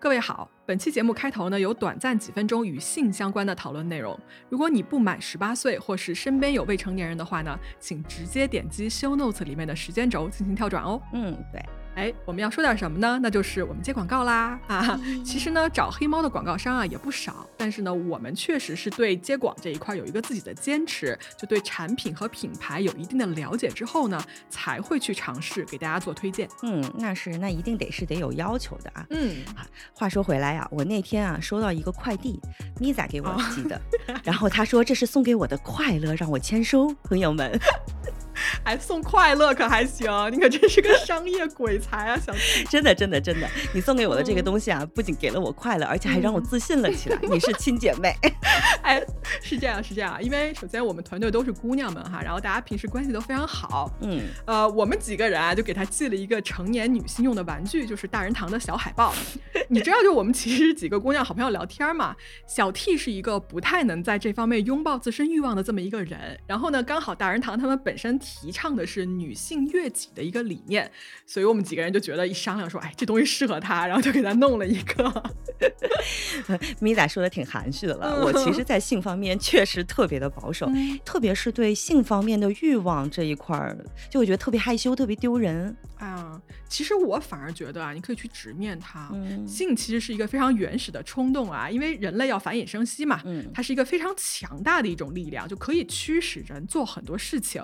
各位好，本期节目开头呢有短暂几分钟与性相关的讨论内容。如果你不满十八岁，或是身边有未成年人的话呢，请直接点击 Show Notes 里面的时间轴进行跳转哦。嗯，对。哎，我们要说点什么呢？那就是我们接广告啦啊！其实呢，找黑猫的广告商啊也不少，但是呢，我们确实是对接广这一块有一个自己的坚持，就对产品和品牌有一定的了解之后呢，才会去尝试给大家做推荐。嗯，那是，那一定得是得有要求的啊。嗯，话说回来呀，我那天啊收到一个快递，咪仔给我寄的，然后他说这是送给我的快乐，让我签收。朋友们。还 送快乐可还行？你可真是个商业鬼才啊，小七！真的真的真的，你送给我的这个东西啊，不仅给了我快乐，而且还让我自信了起来。你是亲姐妹，哎，是这样是这样，因为首先我们团队都是姑娘们哈，然后大家平时关系都非常好。嗯，呃，我们几个人啊，就给她寄了一个成年女性用的玩具，就是大人堂的小海报。你知道，就我们其实几个姑娘好朋友聊天嘛，小 T 是一个不太能在这方面拥抱自身欲望的这么一个人，然后呢，刚好大人堂他们本身。提倡的是女性悦己的一个理念，所以我们几个人就觉得一商量说，哎，这东西适合他，然后就给他弄了一个。米仔说的挺含蓄的了，我其实，在性方面确实特别的保守，特别是对性方面的欲望这一块儿，就我觉得特别害羞，特别丢人。哎呀，其实我反而觉得啊，你可以去直面它。性其实是一个非常原始的冲动啊，因为人类要繁衍生息嘛，它是一个非常强大的一种力量，就可以驱使人做很多事情。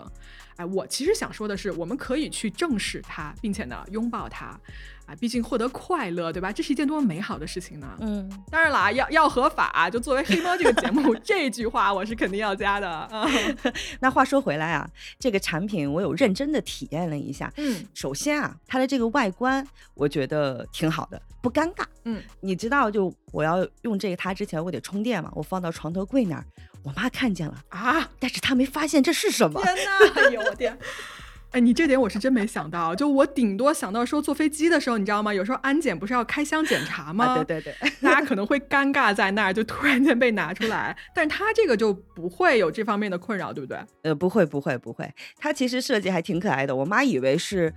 哎，我其实想说的是，我们可以去正视它，并且呢，拥抱它。啊，毕竟获得快乐，对吧？这是一件多么美好的事情呢？嗯，当然啦，要要合法。就作为黑猫这个节目，这句话我是肯定要加的。那话说回来啊，这个产品我有认真的体验了一下。嗯，首先啊，它的这个外观我觉得挺好的，不尴尬。嗯，你知道，就我要用这个它之前，我得充电嘛，我放到床头柜那儿，我妈看见了啊，但是她没发现这是什么。天哪！哎呦我天！哎，你这点我是真没想到，就我顶多想到说坐飞机的时候，你知道吗？有时候安检不是要开箱检查吗？对对对，大家可能会尴尬在那儿，就突然间被拿出来，但是他这个就不会有这方面的困扰，对不对？呃，不会不会不会，它其实设计还挺可爱的，我妈以为是。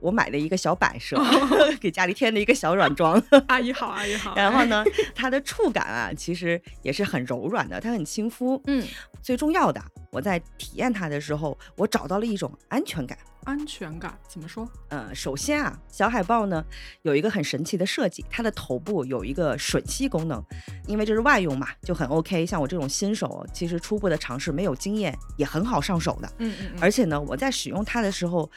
我买了一个小摆设，给家里添了一个小软装。阿姨好，阿姨好。然后呢，它的触感啊，其实也是很柔软的，它很亲肤。嗯，最重要的，我在体验它的时候，我找到了一种安全感。安全感怎么说？呃，首先啊，小海豹呢有一个很神奇的设计，它的头部有一个吮吸功能，因为这是外用嘛，就很 OK。像我这种新手，其实初步的尝试没有经验，也很好上手的。嗯嗯。而且呢，我在使用它的时候，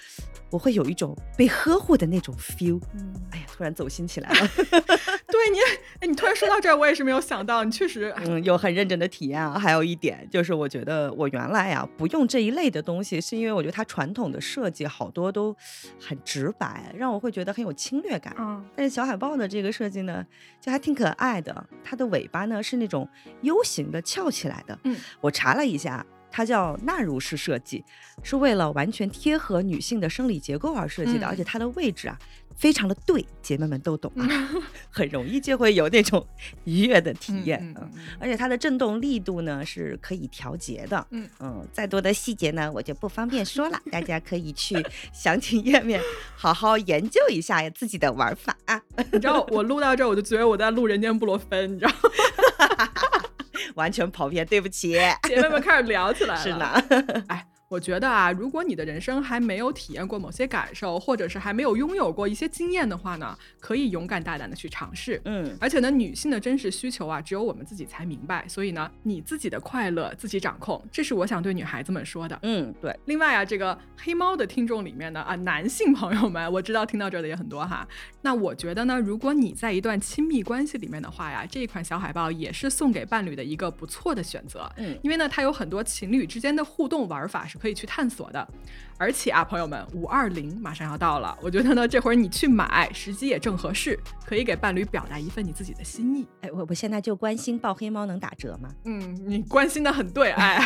我会有一种被呵护的那种 feel。嗯。哎呀，突然走心起来了。对你，哎，你突然说到这儿，我也是没有想到，你确实，嗯，有很认真的体验啊。还有一点就是，我觉得我原来啊不用这一类的东西，是因为我觉得它传统的设计好多都很直白，让我会觉得很有侵略感。嗯，但是小海豹的这个设计呢，就还挺可爱的。它的尾巴呢是那种 U 型的翘起来的。嗯，我查了一下。它叫纳入式设计，是为了完全贴合女性的生理结构而设计的，而且它的位置啊非常的对，姐妹们都懂啊，很容易就会有那种愉悦的体验。嗯，而且它的震动力度呢是可以调节的。嗯嗯，再多的细节呢我就不方便说了，大家可以去 详情页面好好研究一下自己的玩法啊。你知道我录到这儿，我就觉得我在录《人间布洛芬》，你知道吗。完全跑偏，对不起，姐妹们开始聊起来了。是呢，哎。我觉得啊，如果你的人生还没有体验过某些感受，或者是还没有拥有过一些经验的话呢，可以勇敢大胆的去尝试。嗯，而且呢，女性的真实需求啊，只有我们自己才明白。所以呢，你自己的快乐自己掌控，这是我想对女孩子们说的。嗯，对。另外啊，这个黑猫的听众里面呢，啊，男性朋友们，我知道听到这儿的也很多哈。那我觉得呢，如果你在一段亲密关系里面的话呀，这一款小海报也是送给伴侣的一个不错的选择。嗯，因为呢，它有很多情侣之间的互动玩法是。可以去探索的。而且啊，朋友们，五二零马上要到了，我觉得呢，这会儿你去买，时机也正合适，可以给伴侣表达一份你自己的心意。哎，我我现在就关心抱黑猫能打折吗？嗯，你关心的很对，哎，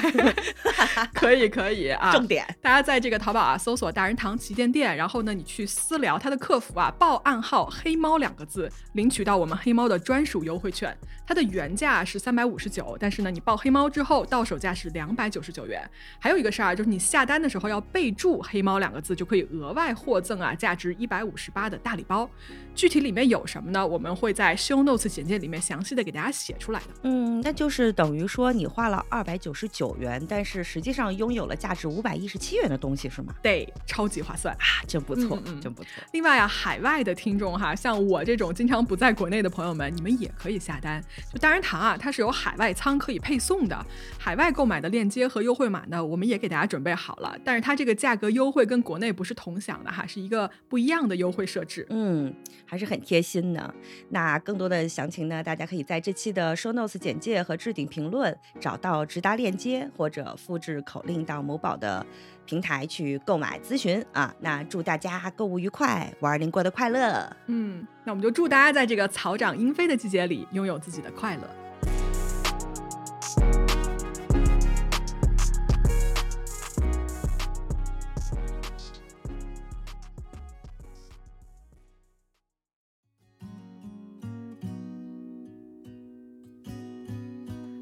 可以可以啊。重点，大家在这个淘宝啊搜索“大人堂旗舰店”，然后呢，你去私聊他的客服啊，报暗号“黑猫”两个字，领取到我们黑猫的专属优惠券。它的原价是三百五十九，但是呢，你报黑猫之后，到手价是两百九十九元。还有一个事儿啊，就是你下单的时候要备注。注“黑猫”两个字，就可以额外获赠啊价值一百五十八的大礼包。具体里面有什么呢？我们会在 show notes 简介里面详细的给大家写出来的。嗯，那就是等于说你花了二百九十九元，但是实际上拥有了价值五百一十七元的东西，是吗？对，超级划算啊，真不错，嗯嗯真不错。另外啊，海外的听众哈，像我这种经常不在国内的朋友们，你们也可以下单。就大人堂啊，它是有海外仓可以配送的，海外购买的链接和优惠码呢，我们也给大家准备好了。但是它这个价格优惠跟国内不是同享的哈，是一个不一样的优惠设置。嗯，还是很贴心的。那更多的详情呢，大家可以在这期的 show notes 简介和置顶评论找到直达链接，或者复制口令到某宝的平台去购买咨询啊。那祝大家购物愉快，五二零过得快乐。嗯，那我们就祝大家在这个草长莺飞的季节里，拥有自己的快乐。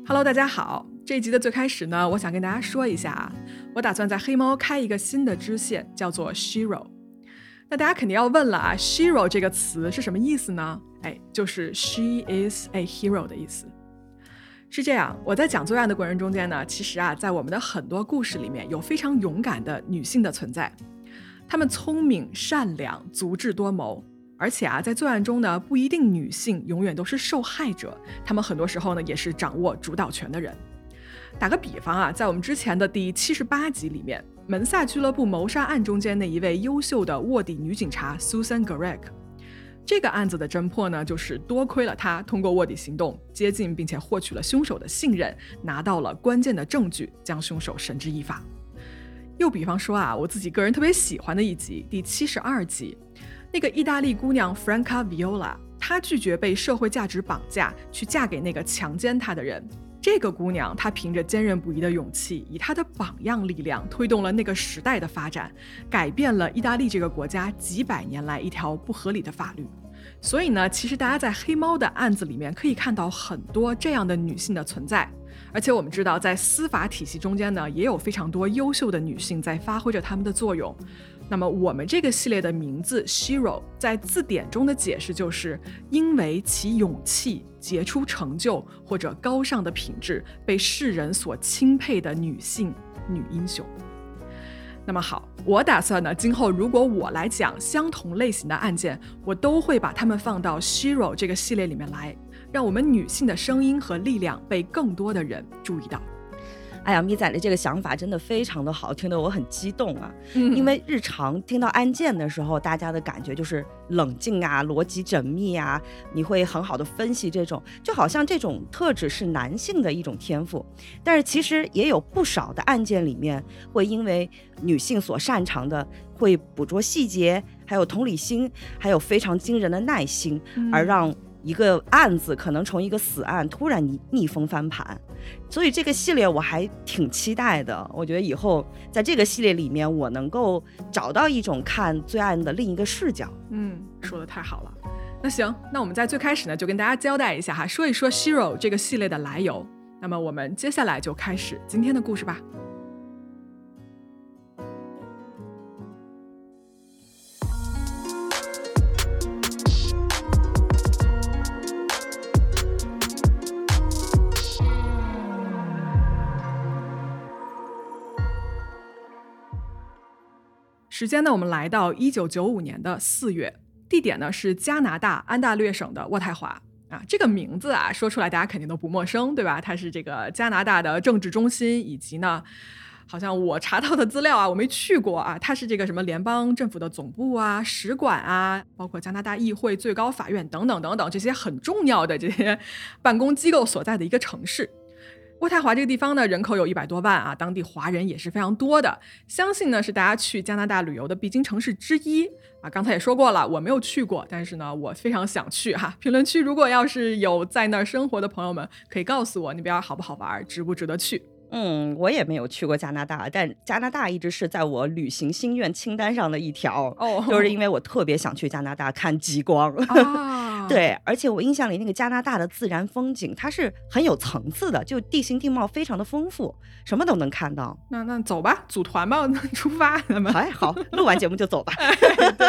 Hello，大家好。这一集的最开始呢，我想跟大家说一下啊，我打算在黑猫开一个新的支线，叫做 Shiro。那大家肯定要问了啊，Shiro 这个词是什么意思呢？哎，就是 She is a hero 的意思。是这样，我在讲作案的过程中间呢，其实啊，在我们的很多故事里面有非常勇敢的女性的存在，她们聪明、善良、足智多谋。而且啊，在作案中呢，不一定女性永远都是受害者，她们很多时候呢，也是掌握主导权的人。打个比方啊，在我们之前的第七十八集里面，门萨俱乐部谋杀案中间那一位优秀的卧底女警察 Susan Garrick，这个案子的侦破呢，就是多亏了她通过卧底行动接近并且获取了凶手的信任，拿到了关键的证据，将凶手绳之以法。又比方说啊，我自己个人特别喜欢的一集，第七十二集。那个意大利姑娘 Franca Viola，她拒绝被社会价值绑架，去嫁给那个强奸她的人。这个姑娘，她凭着坚韧不移的勇气，以她的榜样力量，推动了那个时代的发展，改变了意大利这个国家几百年来一条不合理的法律。所以呢，其实大家在黑猫的案子里面可以看到很多这样的女性的存在。而且我们知道，在司法体系中间呢，也有非常多优秀的女性在发挥着她们的作用。那么我们这个系列的名字 Shiro 在字典中的解释就是因为其勇气、杰出成就或者高尚的品质被世人所钦佩的女性女英雄。那么好，我打算呢，今后如果我来讲相同类型的案件，我都会把它们放到 Shiro 这个系列里面来，让我们女性的声音和力量被更多的人注意到。哎呀，咪仔的这个想法真的非常的好，听得我很激动啊！嗯因为日常听到案件的时候，大家的感觉就是冷静啊、逻辑缜密啊，你会很好的分析这种，就好像这种特质是男性的一种天赋。但是其实也有不少的案件里面，会因为女性所擅长的，会捕捉细节，还有同理心，还有非常惊人的耐心，而让一个案子可能从一个死案突然逆逆风翻盘，所以这个系列我还挺期待的。我觉得以后在这个系列里面，我能够找到一种看罪案的另一个视角。嗯，说的太好了。那行，那我们在最开始呢，就跟大家交代一下哈，说一说 Shiro 这个系列的来由。那么我们接下来就开始今天的故事吧。时间呢，我们来到一九九五年的四月，地点呢是加拿大安大略省的渥太华啊。这个名字啊，说出来大家肯定都不陌生，对吧？它是这个加拿大的政治中心，以及呢，好像我查到的资料啊，我没去过啊，它是这个什么联邦政府的总部啊、使馆啊，包括加拿大议会、最高法院等等等等这些很重要的这些办公机构所在的一个城市。渥太华这个地方呢，人口有一百多万啊，当地华人也是非常多的，相信呢是大家去加拿大旅游的必经城市之一啊。刚才也说过了，我没有去过，但是呢，我非常想去哈。评论区如果要是有在那儿生活的朋友们，可以告诉我那边好不好玩，值不值得去。嗯，我也没有去过加拿大，但加拿大一直是在我旅行心愿清单上的一条，哦就是因为我特别想去加拿大看极光。啊 啊，对，而且我印象里那个加拿大的自然风景，它是很有层次的，就地形地貌非常的丰富，什么都能看到。那那走吧，组团吧，出发，咱们。哎，好，录完节目就走吧。对，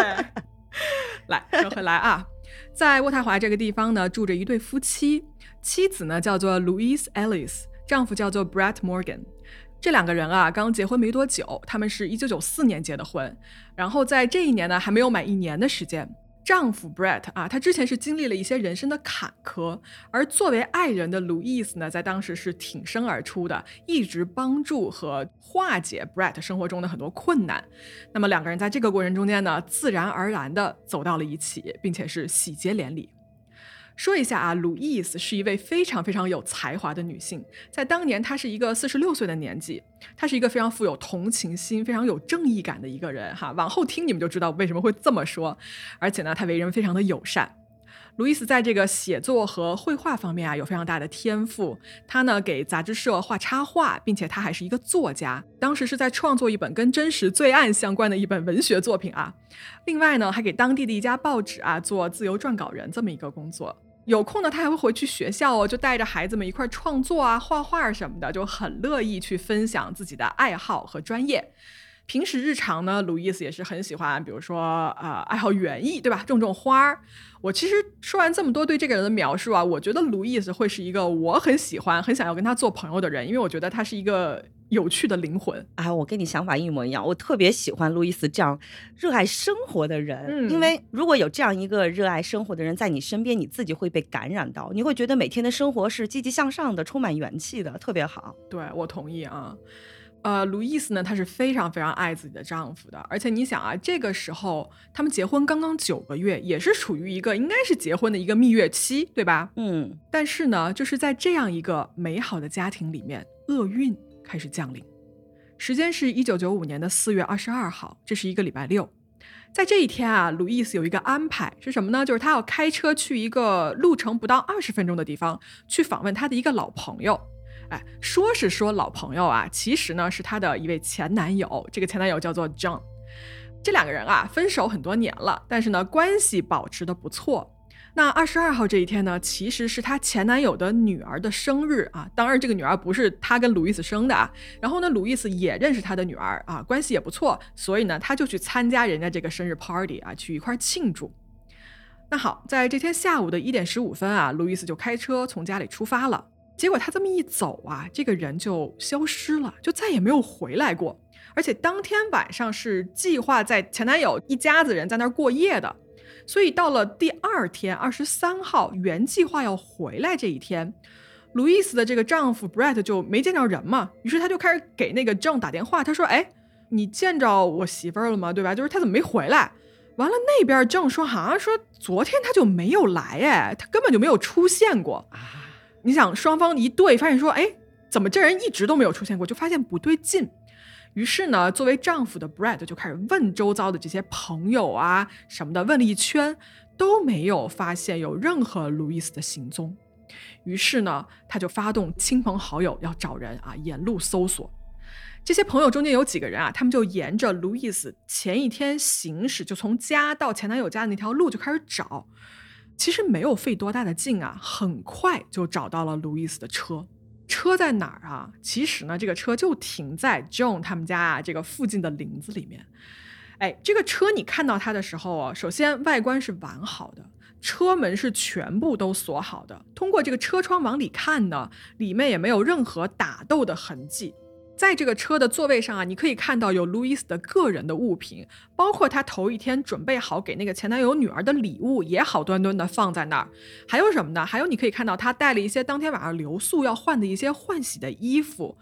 来说回来啊，在渥太华这个地方呢，住着一对夫妻，妻子呢叫做 Louise Ellis，丈夫叫做 Brett Morgan。这两个人啊，刚结婚没多久，他们是一九九四年结的婚，然后在这一年呢，还没有满一年的时间。丈夫 Brett 啊，他之前是经历了一些人生的坎坷，而作为爱人的 Louise 呢，在当时是挺身而出的，一直帮助和化解 Brett 生活中的很多困难。那么两个人在这个过程中间呢，自然而然的走到了一起，并且是喜结连理。说一下啊，路易斯是一位非常非常有才华的女性，在当年她是一个四十六岁的年纪，她是一个非常富有同情心、非常有正义感的一个人哈。往后听你们就知道为什么会这么说。而且呢，她为人非常的友善。路易斯在这个写作和绘画方面啊有非常大的天赋，她呢给杂志社画插画，并且她还是一个作家，当时是在创作一本跟真实罪案相关的一本文学作品啊。另外呢，还给当地的一家报纸啊做自由撰稿人这么一个工作。有空呢，他还会回去学校哦，就带着孩子们一块创作啊、画画什么的，就很乐意去分享自己的爱好和专业。平时日常呢，路易斯也是很喜欢，比如说啊，爱好园艺，对吧？种种花儿。我其实说完这么多对这个人的描述啊，我觉得路易斯会是一个我很喜欢、很想要跟他做朋友的人，因为我觉得他是一个。有趣的灵魂啊！我跟你想法一模一样，我特别喜欢路易斯这样热爱生活的人。嗯，因为如果有这样一个热爱生活的人在你身边，你自己会被感染到，你会觉得每天的生活是积极向上的，充满元气的，特别好。对我同意啊。呃，路易斯呢，她是非常非常爱自己的丈夫的，而且你想啊，这个时候他们结婚刚刚九个月，也是处于一个应该是结婚的一个蜜月期，对吧？嗯。但是呢，就是在这样一个美好的家庭里面，厄运。开始降临，时间是一九九五年的四月二十二号，这是一个礼拜六。在这一天啊，路易斯有一个安排是什么呢？就是他要开车去一个路程不到二十分钟的地方，去访问他的一个老朋友。哎，说是说老朋友啊，其实呢是他的一位前男友。这个前男友叫做 John。这两个人啊分手很多年了，但是呢关系保持的不错。那二十二号这一天呢，其实是她前男友的女儿的生日啊。当然，这个女儿不是她跟路易斯生的啊。然后呢，路易斯也认识她的女儿啊，关系也不错，所以呢，他就去参加人家这个生日 party 啊，去一块庆祝。那好，在这天下午的一点十五分啊，路易斯就开车从家里出发了。结果他这么一走啊，这个人就消失了，就再也没有回来过。而且当天晚上是计划在前男友一家子人在那儿过夜的。所以到了第二天，二十三号原计划要回来这一天，路易斯的这个丈夫 Brett 就没见着人嘛，于是他就开始给那个 John 打电话，他说：“哎，你见着我媳妇儿了吗？对吧？就是他怎么没回来？”完了，那边 John 说：“好像说昨天他就没有来，哎，他根本就没有出现过啊。”你想，双方一对，发现说：“哎，怎么这人一直都没有出现过？”就发现不对劲。于是呢，作为丈夫的 Brad 就开始问周遭的这些朋友啊什么的，问了一圈都没有发现有任何路易斯的行踪。于是呢，他就发动亲朋好友要找人啊，沿路搜索。这些朋友中间有几个人啊，他们就沿着路易斯前一天行驶，就从家到前男友家的那条路就开始找。其实没有费多大的劲啊，很快就找到了路易斯的车。车在哪儿啊？其实呢，这个车就停在 John 他们家啊这个附近的林子里面。哎，这个车你看到它的时候啊，首先外观是完好的，车门是全部都锁好的。通过这个车窗往里看呢，里面也没有任何打斗的痕迹。在这个车的座位上啊，你可以看到有路易斯的个人的物品，包括他头一天准备好给那个前男友女儿的礼物，也好端端的放在那儿。还有什么呢？还有你可以看到他带了一些当天晚上留宿要换的一些换洗的衣服，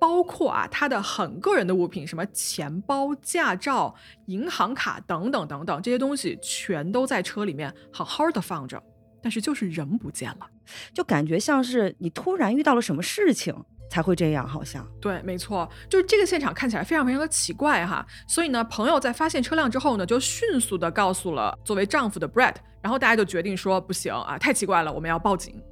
包括啊他的很个人的物品，什么钱包、驾照、银行卡等等等等，这些东西全都在车里面好好的放着，但是就是人不见了，就感觉像是你突然遇到了什么事情。才会这样，好像对，没错，就是这个现场看起来非常非常的奇怪哈。所以呢，朋友在发现车辆之后呢，就迅速的告诉了作为丈夫的 Brett，然后大家就决定说不行啊，太奇怪了，我们要报警。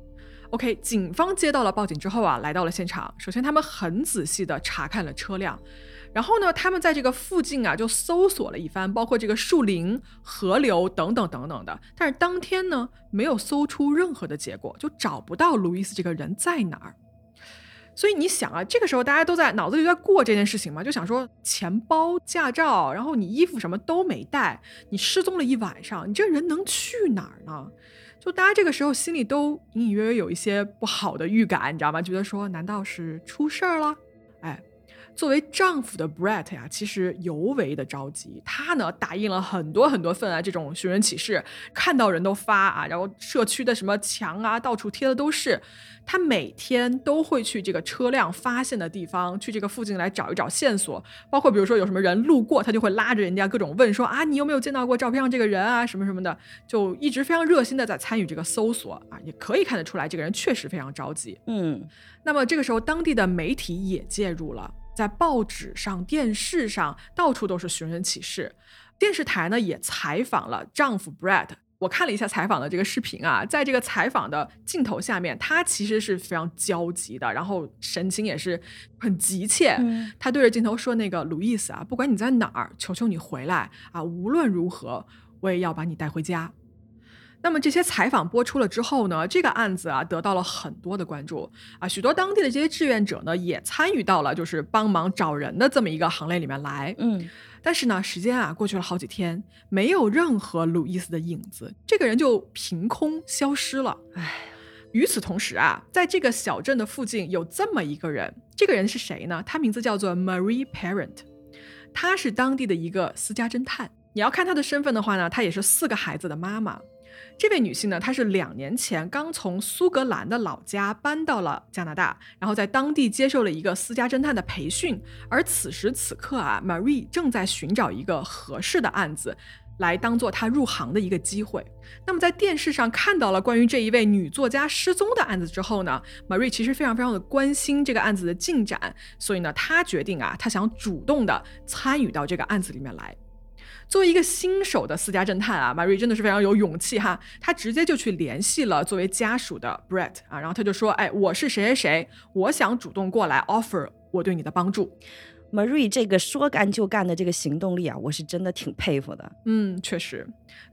OK，警方接到了报警之后啊，来到了现场。首先他们很仔细的查看了车辆，然后呢，他们在这个附近啊就搜索了一番，包括这个树林、河流等等等等的。但是当天呢，没有搜出任何的结果，就找不到路易斯这个人在哪儿。所以你想啊，这个时候大家都在脑子里在过这件事情嘛，就想说钱包、驾照，然后你衣服什么都没带，你失踪了一晚上，你这人能去哪儿呢？就大家这个时候心里都隐隐约约有一些不好的预感，你知道吗？觉得说难道是出事儿了？哎。作为丈夫的 Brett 呀，其实尤为的着急。他呢打印了很多很多份啊这种寻人启事，看到人都发啊，然后社区的什么墙啊，到处贴的都是。他每天都会去这个车辆发现的地方，去这个附近来找一找线索。包括比如说有什么人路过，他就会拉着人家各种问说啊，你有没有见到过照片上这个人啊，什么什么的，就一直非常热心的在参与这个搜索啊。也可以看得出来，这个人确实非常着急。嗯，那么这个时候，当地的媒体也介入了。在报纸上、电视上，到处都是寻人启事。电视台呢也采访了丈夫 Brad。我看了一下采访的这个视频啊，在这个采访的镜头下面，他其实是非常焦急的，然后神情也是很急切。他对着镜头说：“那个路易斯啊，不管你在哪儿，求求你回来啊！无论如何，我也要把你带回家。”那么这些采访播出了之后呢，这个案子啊得到了很多的关注啊，许多当地的这些志愿者呢也参与到了就是帮忙找人的这么一个行列里面来。嗯，但是呢，时间啊过去了好几天，没有任何路易斯的影子，这个人就凭空消失了。唉，与此同时啊，在这个小镇的附近有这么一个人，这个人是谁呢？他名字叫做 Marie Parent，他是当地的一个私家侦探。你要看他的身份的话呢，他也是四个孩子的妈妈。这位女性呢，她是两年前刚从苏格兰的老家搬到了加拿大，然后在当地接受了一个私家侦探的培训。而此时此刻啊，Marie 正在寻找一个合适的案子，来当做她入行的一个机会。那么在电视上看到了关于这一位女作家失踪的案子之后呢，Marie 其实非常非常的关心这个案子的进展，所以呢，她决定啊，她想主动的参与到这个案子里面来。作为一个新手的私家侦探啊马瑞真的是非常有勇气哈。他直接就去联系了作为家属的 Brett 啊，然后他就说：“哎，我是谁谁谁，我想主动过来 offer 我对你的帮助。” Marie 这个说干就干的这个行动力啊，我是真的挺佩服的。嗯，确实。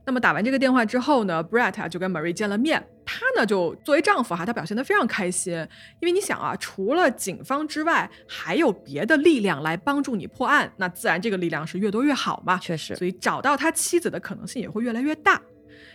那么打完这个电话之后呢，Brett 啊就跟 Marie 见了面。他呢就作为丈夫哈，他表现得非常开心，因为你想啊，除了警方之外，还有别的力量来帮助你破案，那自然这个力量是越多越好嘛。确实。所以找到他妻子的可能性也会越来越大。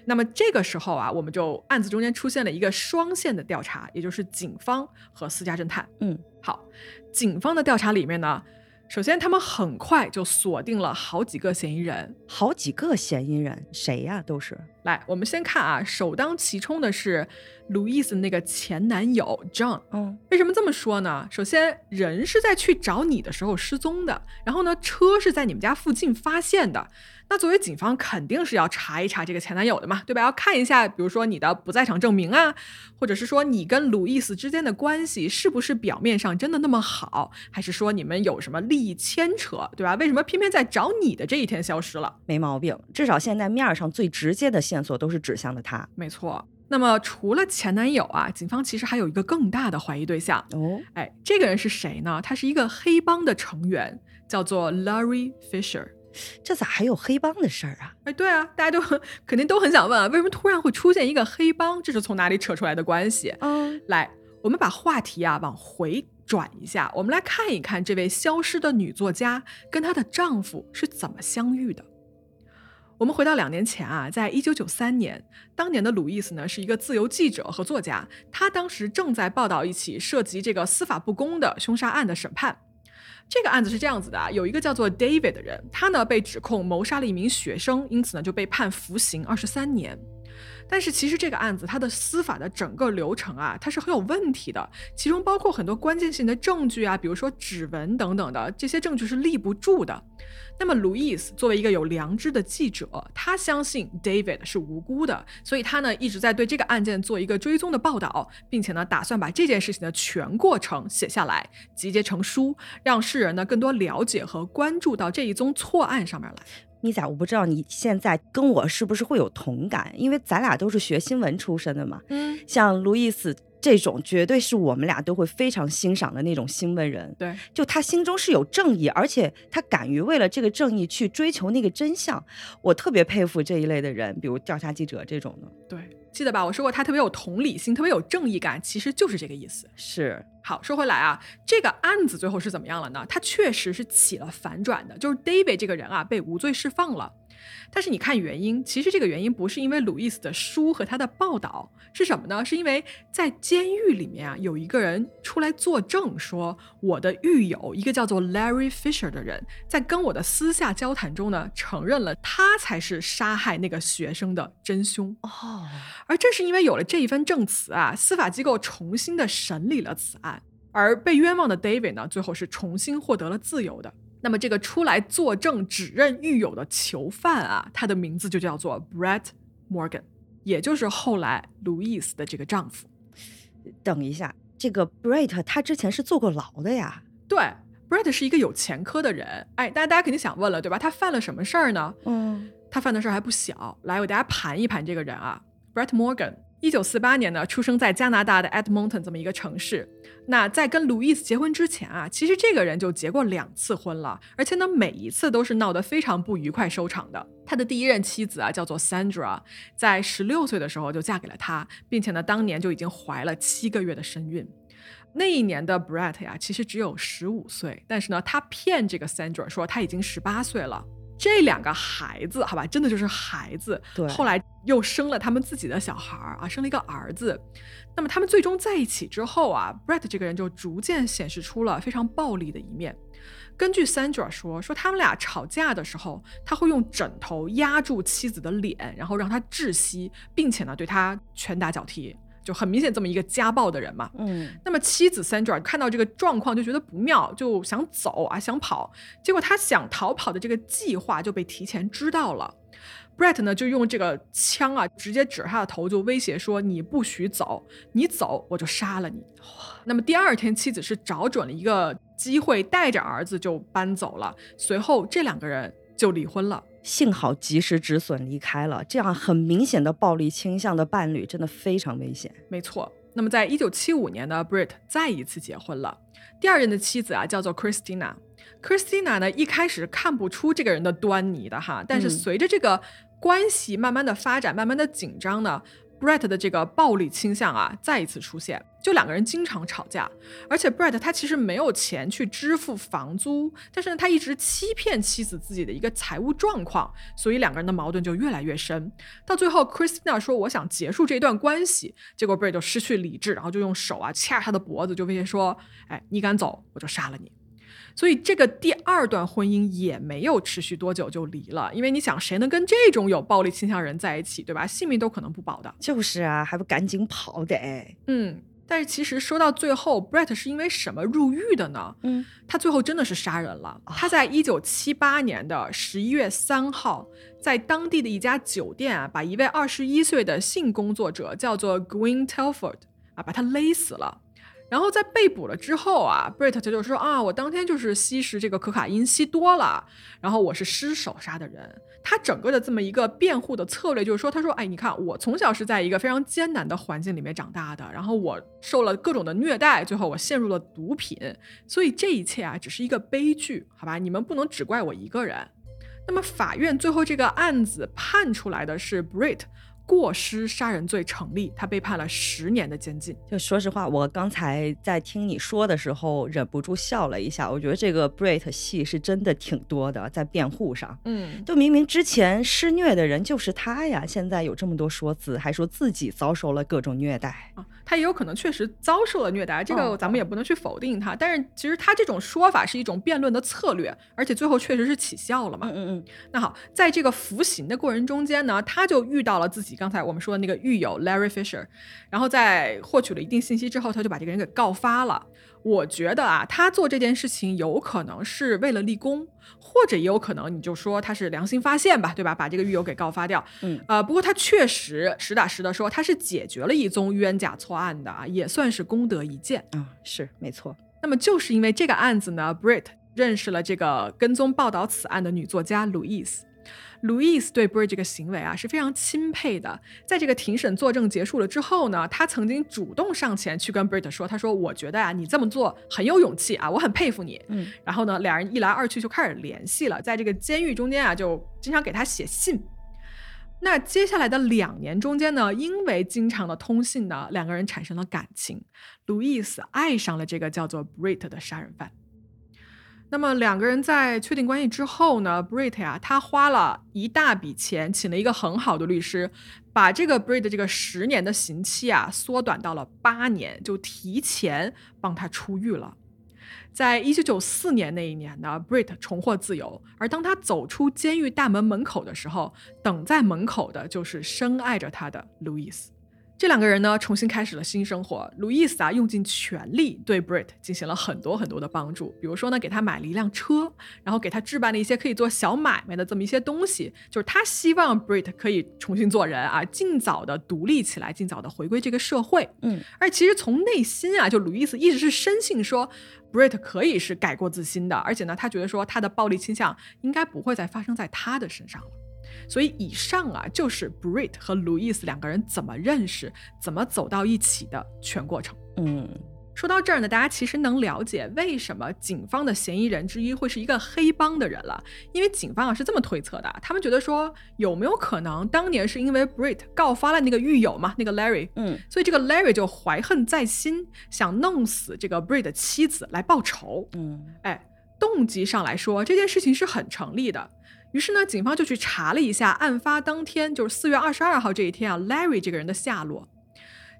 那么这个时候啊，我们就案子中间出现了一个双线的调查，也就是警方和私家侦探。嗯，好，警方的调查里面呢。首先，他们很快就锁定了好几个嫌疑人，好几个嫌疑人，谁呀？都是。来，我们先看啊，首当其冲的是路易斯那个前男友 John。嗯，为什么这么说呢？首先，人是在去找你的时候失踪的，然后呢，车是在你们家附近发现的。那作为警方，肯定是要查一查这个前男友的嘛，对吧？要看一下，比如说你的不在场证明啊，或者是说你跟路易斯之间的关系是不是表面上真的那么好，还是说你们有什么利益牵扯，对吧？为什么偏偏在找你的这一天消失了？没毛病，至少现在面上最直接的线索都是指向的他。没错。那么除了前男友啊，警方其实还有一个更大的怀疑对象哦。哎，这个人是谁呢？他是一个黑帮的成员，叫做 Larry Fisher。这咋还有黑帮的事儿啊？哎，对啊，大家都肯定都很想问啊，为什么突然会出现一个黑帮？这是从哪里扯出来的关系？嗯，来，我们把话题啊往回转一下，我们来看一看这位消失的女作家跟她的丈夫是怎么相遇的。我们回到两年前啊，在一九九三年，当年的鲁伊斯呢是一个自由记者和作家，他当时正在报道一起涉及这个司法不公的凶杀案的审判。这个案子是这样子的啊，有一个叫做 David 的人，他呢被指控谋杀了一名学生，因此呢就被判服刑二十三年。但是其实这个案子它的司法的整个流程啊，它是很有问题的，其中包括很多关键性的证据啊，比如说指纹等等的这些证据是立不住的。那么路易斯作为一个有良知的记者，他相信 David 是无辜的，所以他呢一直在对这个案件做一个追踪的报道，并且呢打算把这件事情的全过程写下来，集结成书，让世人呢更多了解和关注到这一宗错案上面来。咪仔，我不知道你现在跟我是不是会有同感，因为咱俩都是学新闻出身的嘛。嗯，像路易斯。这种绝对是我们俩都会非常欣赏的那种新闻人。对，就他心中是有正义，而且他敢于为了这个正义去追求那个真相。我特别佩服这一类的人，比如调查记者这种的。对，记得吧？我说过他特别有同理心，特别有正义感，其实就是这个意思。是。好，说回来啊，这个案子最后是怎么样了呢？他确实是起了反转的，就是 David 这个人啊被无罪释放了。但是你看原因，其实这个原因不是因为路易斯的书和他的报道，是什么呢？是因为在监狱里面啊，有一个人出来作证说，我的狱友一个叫做 Larry Fisher 的人，在跟我的私下交谈中呢，承认了他才是杀害那个学生的真凶。哦，而正是因为有了这一份证词啊，司法机构重新的审理了此案，而被冤枉的 David 呢，最后是重新获得了自由的。那么这个出来作证指认狱友的囚犯啊，他的名字就叫做 Brett Morgan，也就是后来 Louise 的这个丈夫。等一下，这个 Brett 他之前是坐过牢的呀？对，Brett 是一个有前科的人。哎，大家大家肯定想问了，对吧？他犯了什么事儿呢？嗯，他犯的事儿还不小。来，我给大家盘一盘这个人啊，Brett Morgan。一九四八年呢，出生在加拿大的 Edmonton 这么一个城市。那在跟 Louis 结婚之前啊，其实这个人就结过两次婚了，而且呢，每一次都是闹得非常不愉快收场的。他的第一任妻子啊，叫做 Sandra，在十六岁的时候就嫁给了他，并且呢，当年就已经怀了七个月的身孕。那一年的 Brett 呀，其实只有十五岁，但是呢，他骗这个 Sandra 说他已经十八岁了。这两个孩子，好吧，真的就是孩子。对，后来又生了他们自己的小孩儿啊，生了一个儿子。那么他们最终在一起之后啊，Brett 这个人就逐渐显示出了非常暴力的一面。根据 Sandra 说，说他们俩吵架的时候，他会用枕头压住妻子的脸，然后让她窒息，并且呢对她拳打脚踢。就很明显这么一个家暴的人嘛，嗯，那么妻子 Sandra 看到这个状况就觉得不妙，就想走啊，想跑，结果他想逃跑的这个计划就被提前知道了。Brett 呢就用这个枪啊，直接指着他的头就威胁说：“你不许走，你走我就杀了你。”那么第二天，妻子是找准了一个机会，带着儿子就搬走了。随后这两个人就离婚了。幸好及时止损离开了，这样很明显的暴力倾向的伴侣真的非常危险。没错。那么在一九七五年呢，Britt 再一次结婚了，第二任的妻子啊叫做 Christina。Christina 呢一开始看不出这个人的端倪的哈，但是随着这个关系慢慢的发展，慢慢的紧张呢。Brett 的这个暴力倾向啊，再一次出现，就两个人经常吵架，而且 Brett 他其实没有钱去支付房租，但是呢，他一直欺骗妻子自己的一个财务状况，所以两个人的矛盾就越来越深。到最后，Christina 说：“我想结束这段关系。”结果 Brett 就失去理智，然后就用手啊掐他的脖子，就威胁说：“哎，你敢走，我就杀了你。”所以这个第二段婚姻也没有持续多久就离了，因为你想谁能跟这种有暴力倾向人在一起，对吧？性命都可能不保的。就是啊，还不赶紧跑得。嗯，但是其实说到最后，Brett 是因为什么入狱的呢？嗯，他最后真的是杀人了。他在一九七八年的十一月三号，在当地的一家酒店啊，把一位二十一岁的性工作者叫做 Gwyn Telford 啊，把他勒死了。然后在被捕了之后啊，Brett 他就说啊，我当天就是吸食这个可卡因吸多了，然后我是失手杀的人。他整个的这么一个辩护的策略就是说，他说，哎，你看我从小是在一个非常艰难的环境里面长大的，然后我受了各种的虐待，最后我陷入了毒品，所以这一切啊只是一个悲剧，好吧？你们不能只怪我一个人。那么法院最后这个案子判出来的是 Brett。过失杀人罪成立，他被判了十年的监禁。就说实话，我刚才在听你说的时候，忍不住笑了一下。我觉得这个 Brett 戏是真的挺多的，在辩护上，嗯，就明明之前施虐的人就是他呀，现在有这么多说辞，还说自己遭受了各种虐待啊，他也有可能确实遭受了虐待，这个咱们也不能去否定他。但是其实他这种说法是一种辩论的策略，而且最后确实是起效了嘛。嗯嗯嗯。那好，在这个服刑的过程中间呢，他就遇到了自己。刚才我们说的那个狱友 Larry Fisher，然后在获取了一定信息之后，他就把这个人给告发了。我觉得啊，他做这件事情有可能是为了立功，或者也有可能你就说他是良心发现吧，对吧？把这个狱友给告发掉。嗯，呃，不过他确实实打实的说，他是解决了一宗冤假错案的啊，也算是功德一件。嗯，是没错。那么就是因为这个案子呢，Brit 认识了这个跟踪报道此案的女作家 Louise。路易斯对 Brit 这个行为啊是非常钦佩的。在这个庭审作证结束了之后呢，他曾经主动上前去跟 Brit 说：“他说我觉得啊，你这么做很有勇气啊，我很佩服你。”嗯，然后呢，俩人一来二去就开始联系了，在这个监狱中间啊，就经常给他写信。那接下来的两年中间呢，因为经常的通信呢，两个人产生了感情。路易斯爱上了这个叫做 Brit 的杀人犯。那么两个人在确定关系之后呢，Brit 呀，他花了一大笔钱，请了一个很好的律师，把这个 Brit 这个十年的刑期啊缩短到了八年，就提前帮他出狱了。在一九九四年那一年呢，Brit 重获自由，而当他走出监狱大门门口的时候，等在门口的就是深爱着他的路易斯。这两个人呢，重新开始了新生活。路易斯啊，用尽全力对 Brit 进行了很多很多的帮助，比如说呢，给他买了一辆车，然后给他置办了一些可以做小买卖的这么一些东西，就是他希望 Brit 可以重新做人啊，尽早的独立起来，尽早的回归这个社会。嗯，而其实从内心啊，就路易斯一直是深信说 Brit 可以是改过自新的，而且呢，他觉得说他的暴力倾向应该不会再发生在他的身上了。所以以上啊，就是 Brit 和路易斯两个人怎么认识、怎么走到一起的全过程。嗯，说到这儿呢，大家其实能了解为什么警方的嫌疑人之一会是一个黑帮的人了。因为警方啊是这么推测的，他们觉得说有没有可能当年是因为 Brit 告发了那个狱友嘛，那个 Larry，嗯，所以这个 Larry 就怀恨在心，想弄死这个 Brit 的妻子来报仇。嗯，哎，动机上来说，这件事情是很成立的。于是呢，警方就去查了一下案发当天，就是四月二十二号这一天啊，Larry 这个人的下落。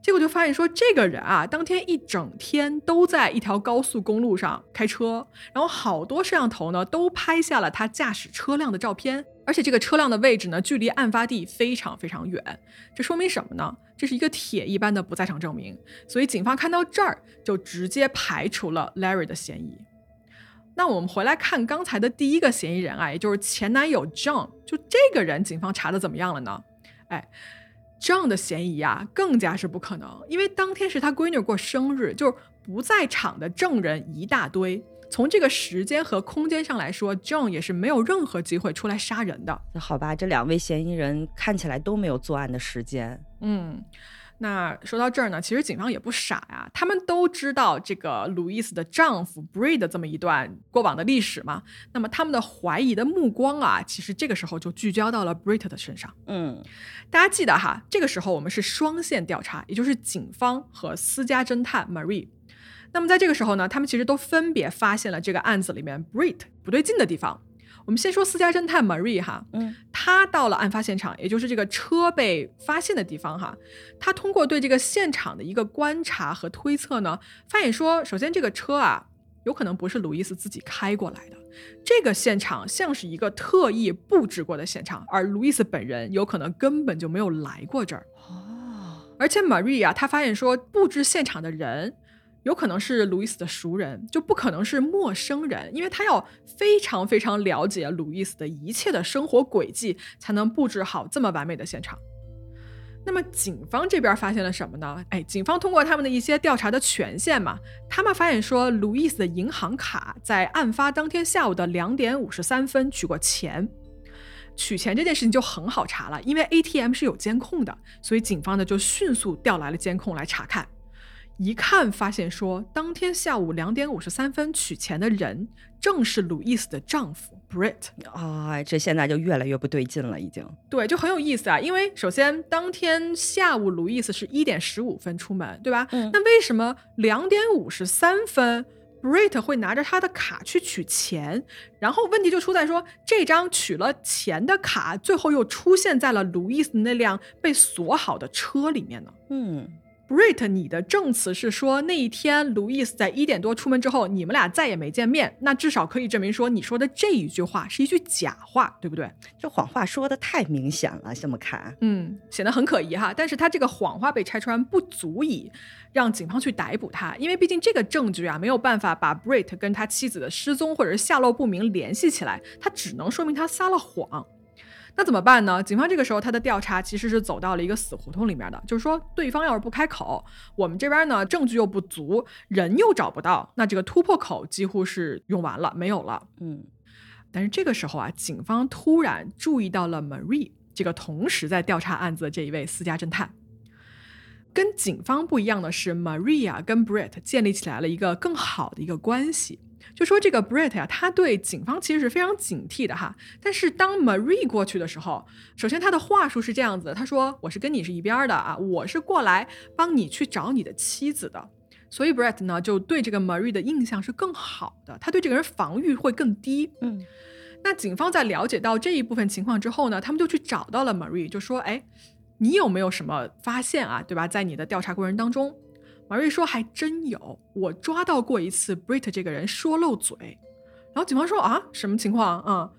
结果就发现说，这个人啊，当天一整天都在一条高速公路上开车，然后好多摄像头呢都拍下了他驾驶车辆的照片，而且这个车辆的位置呢，距离案发地非常非常远。这说明什么呢？这是一个铁一般的不在场证明。所以警方看到这儿，就直接排除了 Larry 的嫌疑。那我们回来看刚才的第一个嫌疑人啊，也就是前男友 John，就这个人，警方查的怎么样了呢？哎，John 的嫌疑啊，更加是不可能，因为当天是他闺女过生日，就是不在场的证人一大堆。从这个时间和空间上来说，John 也是没有任何机会出来杀人的。那好吧，这两位嫌疑人看起来都没有作案的时间。嗯。那说到这儿呢，其实警方也不傻呀，他们都知道这个路易斯的丈夫 Brit 的这么一段过往的历史嘛。那么他们的怀疑的目光啊，其实这个时候就聚焦到了 Brit 的身上。嗯，大家记得哈，这个时候我们是双线调查，也就是警方和私家侦探 Marie。那么在这个时候呢，他们其实都分别发现了这个案子里面 Brit 不对劲的地方。我们先说私家侦探 Marie 哈，嗯，他到了案发现场，也就是这个车被发现的地方哈。他通过对这个现场的一个观察和推测呢，发现说，首先这个车啊，有可能不是路易斯自己开过来的，这个现场像是一个特意布置过的现场，而路易斯本人有可能根本就没有来过这儿。哦，而且 Marie 啊，他发现说，布置现场的人。有可能是路易斯的熟人，就不可能是陌生人，因为他要非常非常了解路易斯的一切的生活轨迹，才能布置好这么完美的现场。那么警方这边发现了什么呢？哎，警方通过他们的一些调查的权限嘛，他们发现说，路易斯的银行卡在案发当天下午的两点五十三分取过钱。取钱这件事情就很好查了，因为 ATM 是有监控的，所以警方呢就迅速调来了监控来查看。一看发现说，当天下午两点五十三分取钱的人正是路易斯的丈夫 Brit。啊，这现在就越来越不对劲了，已经。对，就很有意思啊。因为首先当天下午路易斯是一点十五分出门，对吧？嗯。那为什么两点五十三分 Brit 会拿着他的卡去取钱？然后问题就出在说，这张取了钱的卡最后又出现在了路易斯那辆被锁好的车里面呢？嗯。Brit，你的证词是说那一天路易斯在一点多出门之后，你们俩再也没见面，那至少可以证明说你说的这一句话是一句假话，对不对？这谎话说的太明显了，这么看，嗯，显得很可疑哈。但是他这个谎话被拆穿，不足以让警方去逮捕他，因为毕竟这个证据啊没有办法把 Brit 跟他妻子的失踪或者是下落不明联系起来，他只能说明他撒了谎。那怎么办呢？警方这个时候他的调查其实是走到了一个死胡同里面的，就是说对方要是不开口，我们这边呢证据又不足，人又找不到，那这个突破口几乎是用完了，没有了。嗯，但是这个时候啊，警方突然注意到了 Marie 这个同时在调查案子的这一位私家侦探。跟警方不一样的是，Maria 跟 Brett 建立起来了一个更好的一个关系。就说这个 Brett 呀，他对警方其实是非常警惕的哈。但是当 Marie 过去的时候，首先他的话术是这样子的，他说：“我是跟你是一边的啊，我是过来帮你去找你的妻子的。”所以 Brett 呢就对这个 Marie 的印象是更好的，他对这个人防御会更低。嗯，那警方在了解到这一部分情况之后呢，他们就去找到了 Marie，就说：“哎。”你有没有什么发现啊？对吧？在你的调查过程当中，马瑞说还真有，我抓到过一次 Brit 这个人说漏嘴。然后警方说啊，什么情况？啊，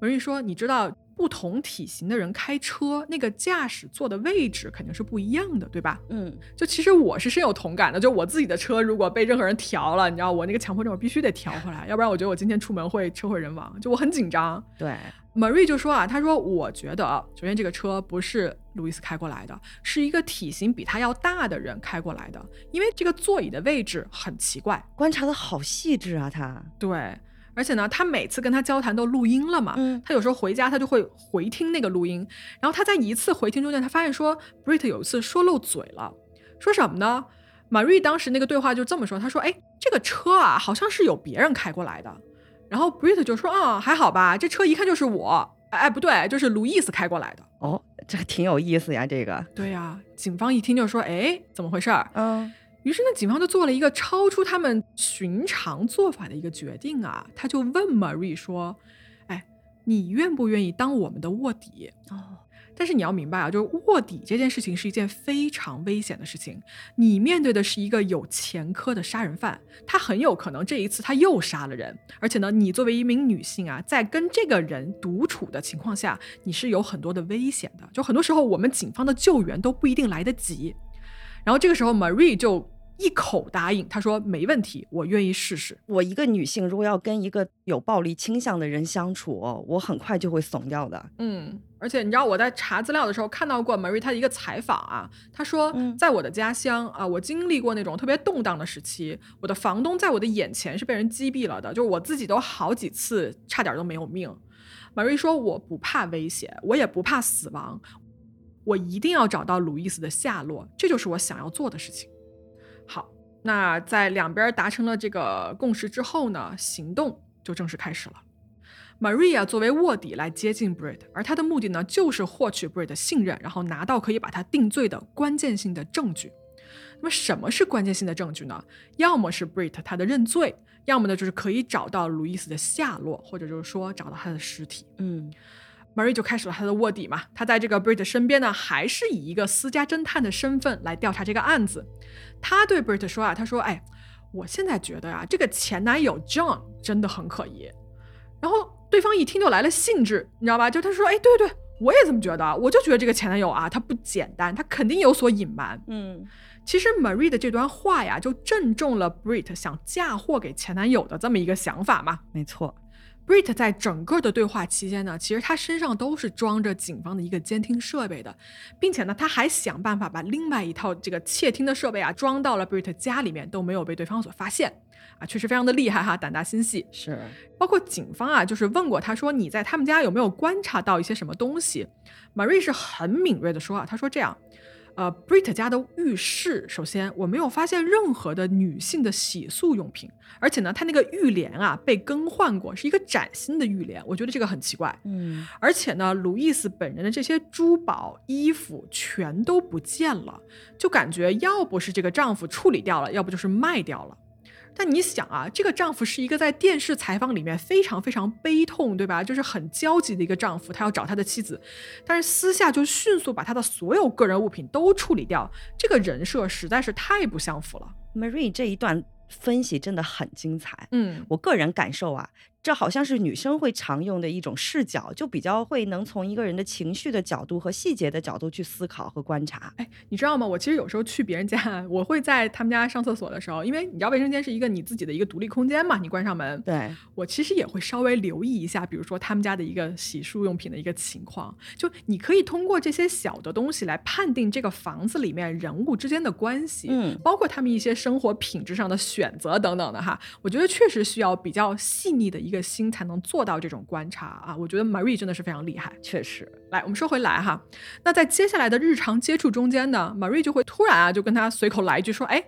马瑞说，你知道不同体型的人开车，那个驾驶座的位置肯定是不一样的，对吧？嗯，就其实我是深有同感的。就我自己的车如果被任何人调了，你知道我那个强迫症我必须得调回来，要不然我觉得我今天出门会车毁人亡，就我很紧张。对。Marie 就说啊，他说我觉得，首先这个车不是路易斯开过来的，是一个体型比他要大的人开过来的，因为这个座椅的位置很奇怪。观察的好细致啊，他。对，而且呢，他每次跟他交谈都录音了嘛，嗯，他有时候回家他就会回听那个录音，然后他在一次回听中间，他发现说，Brit 有一次说漏嘴了，说什么呢？Marie 当时那个对话就这么说，他说，哎，这个车啊，好像是有别人开过来的。然后 Brit 就说啊，还好吧，这车一看就是我，哎，不对，就是路易斯开过来的。哦，这个挺有意思呀，这个。对呀，警方一听就说，哎，怎么回事儿？嗯。于是呢，警方就做了一个超出他们寻常做法的一个决定啊，他就问 Marie 说，哎，你愿不愿意当我们的卧底？哦。但是你要明白啊，就是卧底这件事情是一件非常危险的事情。你面对的是一个有前科的杀人犯，他很有可能这一次他又杀了人。而且呢，你作为一名女性啊，在跟这个人独处的情况下，你是有很多的危险的。就很多时候，我们警方的救援都不一定来得及。然后这个时候，Marie 就。一口答应，他说没问题，我愿意试试。我一个女性，如果要跟一个有暴力倾向的人相处，我很快就会怂掉的。嗯，而且你知道我在查资料的时候看到过 Marie 她的一个采访啊，她说在我的家乡啊，我经历过那种特别动荡的时期，我的房东在我的眼前是被人击毙了的，就是我自己都好几次差点都没有命。Marie 说我不怕危险，我也不怕死亡，我一定要找到路易斯的下落，这就是我想要做的事情。那在两边达成了这个共识之后呢，行动就正式开始了。Maria 作为卧底来接近 Brit，而他的目的呢，就是获取 Brit 的信任，然后拿到可以把他定罪的关键性的证据。那么什么是关键性的证据呢？要么是 Brit 他的认罪，要么呢就是可以找到路易斯的下落，或者就是说找到他的尸体。嗯。Marie 就开始了他的卧底嘛，他在这个 Brit 身边呢，还是以一个私家侦探的身份来调查这个案子。他对 Brit 说啊，他说：“哎，我现在觉得啊，这个前男友 John 真的很可疑。”然后对方一听就来了兴致，你知道吧？就他说：“哎，对对，我也这么觉得，我就觉得这个前男友啊，他不简单，他肯定有所隐瞒。”嗯，其实 Marie 的这段话呀，就正中了 Brit 想嫁祸给前男友的这么一个想法嘛。没错。Brit 在整个的对话期间呢，其实他身上都是装着警方的一个监听设备的，并且呢，他还想办法把另外一套这个窃听的设备啊装到了 Brit 家里面，都没有被对方所发现，啊，确实非常的厉害哈，胆大心细。是，包括警方啊，就是问过他说你在他们家有没有观察到一些什么东西，Marie 是很敏锐的说啊，他说这样。呃，Brit 家的浴室，首先我没有发现任何的女性的洗漱用品，而且呢，它那个浴帘啊被更换过，是一个崭新的浴帘，我觉得这个很奇怪。嗯，而且呢，路易斯本人的这些珠宝、衣服全都不见了，就感觉要不是这个丈夫处理掉了，要不就是卖掉了。但你想啊，这个丈夫是一个在电视采访里面非常非常悲痛，对吧？就是很焦急的一个丈夫，他要找他的妻子，但是私下就迅速把他的所有个人物品都处理掉，这个人设实在是太不相符了。Marie 这一段分析真的很精彩，嗯，我个人感受啊。这好像是女生会常用的一种视角，就比较会能从一个人的情绪的角度和细节的角度去思考和观察。哎，你知道吗？我其实有时候去别人家，我会在他们家上厕所的时候，因为你知道卫生间是一个你自己的一个独立空间嘛，你关上门，对我其实也会稍微留意一下，比如说他们家的一个洗漱用品的一个情况。就你可以通过这些小的东西来判定这个房子里面人物之间的关系，嗯，包括他们一些生活品质上的选择等等的哈。我觉得确实需要比较细腻的一个。个心才能做到这种观察啊。我觉得 Marie 真的是非常厉害。确实，来，我们说回来哈，那在接下来的日常接触中间呢，Marie 就会突然啊，就跟他随口来一句说：“哎，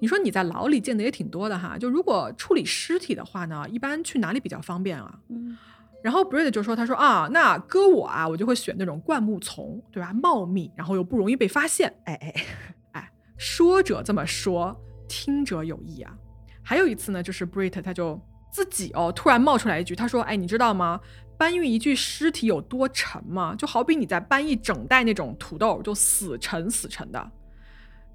你说你在牢里见的也挺多的哈，就如果处理尸体的话呢，一般去哪里比较方便啊？”嗯，然后 Brett 就说：“他说啊，那搁我啊，我就会选那种灌木丛，对吧？茂密，然后又不容易被发现。哎哎，哎，说者这么说，听者有意啊。还有一次呢，就是 Brett 他就自己哦，突然冒出来一句，他说：哎，你知道吗？搬运一具尸体有多沉吗？就好比你在搬一整袋那种土豆，就死沉死沉的。”